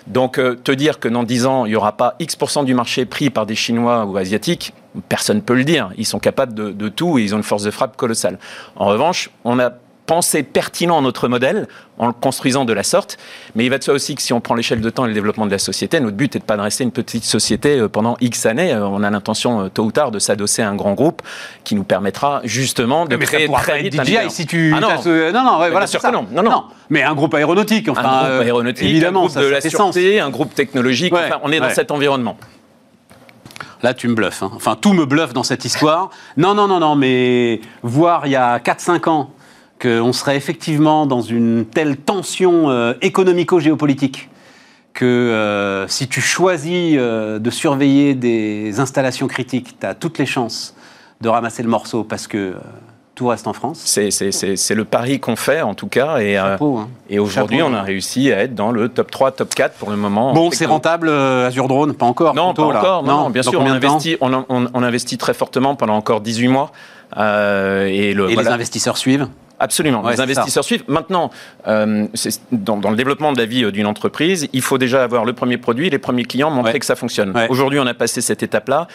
Donc euh, te dire que dans 10 ans, il n'y aura pas X% du marché pris par des Chinois ou Asiatiques, personne ne peut le dire. Ils sont capables de, de tout et ils ont une force de frappe colossale. En revanche, on a penser pertinent notre modèle en le construisant de la sorte. Mais il va de soi aussi que si on prend l'échelle de temps et le développement de la société, notre but n'est pas de rester une petite société euh, pendant X années. Euh, on a l'intention, euh, tôt ou tard, de s'adosser à un grand groupe qui nous permettra justement de créer très vite DJI, si tu ah non. non, non, ouais, voilà, sûr que non. non. non. Mais un groupe aéronautique, enfin. Un groupe aéronautique, évidemment, un groupe de la sûreté, un groupe technologique. enfin, on est dans cet environnement. Là, tu me bluffes. Hein. Enfin, tout me bluffe dans cette histoire. non, non, non, non, mais voir il y a 4-5 ans qu'on serait effectivement dans une telle tension euh, économico-géopolitique que euh, si tu choisis euh, de surveiller des installations critiques, tu as toutes les chances de ramasser le morceau parce que tout reste en France. C'est le pari qu'on fait en tout cas. Et, hein. et aujourd'hui, on a réussi à être dans le top 3, top 4 pour le moment. Bon, c'est rentable, Azure Drone? Pas encore Non, pas encore. Non, bien sûr, on investit, on, on, investit très fortement pendant encore 18 mois. et, le, et les investisseurs suivent? Absolument. les investisseurs suivent. Maintenant, euh, dans, dans, le développement de la vie euh, d'une entreprise, il faut déjà avoir le premier produit, les premiers clients, montrer que ça fonctionne. Aujourd'hui, on a passé cette étape-là.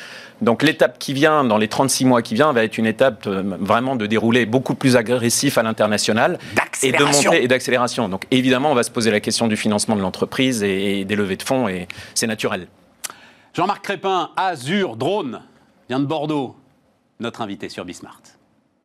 Donc l'étape qui vient, dans les 36 mois qui viennent, va être une étape euh, vraiment de dérouler beaucoup plus agressif à l'international. Et de monter et d'accélération. Donc évidemment, on va se poser la question du financement de l'entreprise et, et des levées de fonds, et c'est naturel. Jean-Marc Crépin, Azure Drone, vient de Bordeaux, notre invité sur Bismart.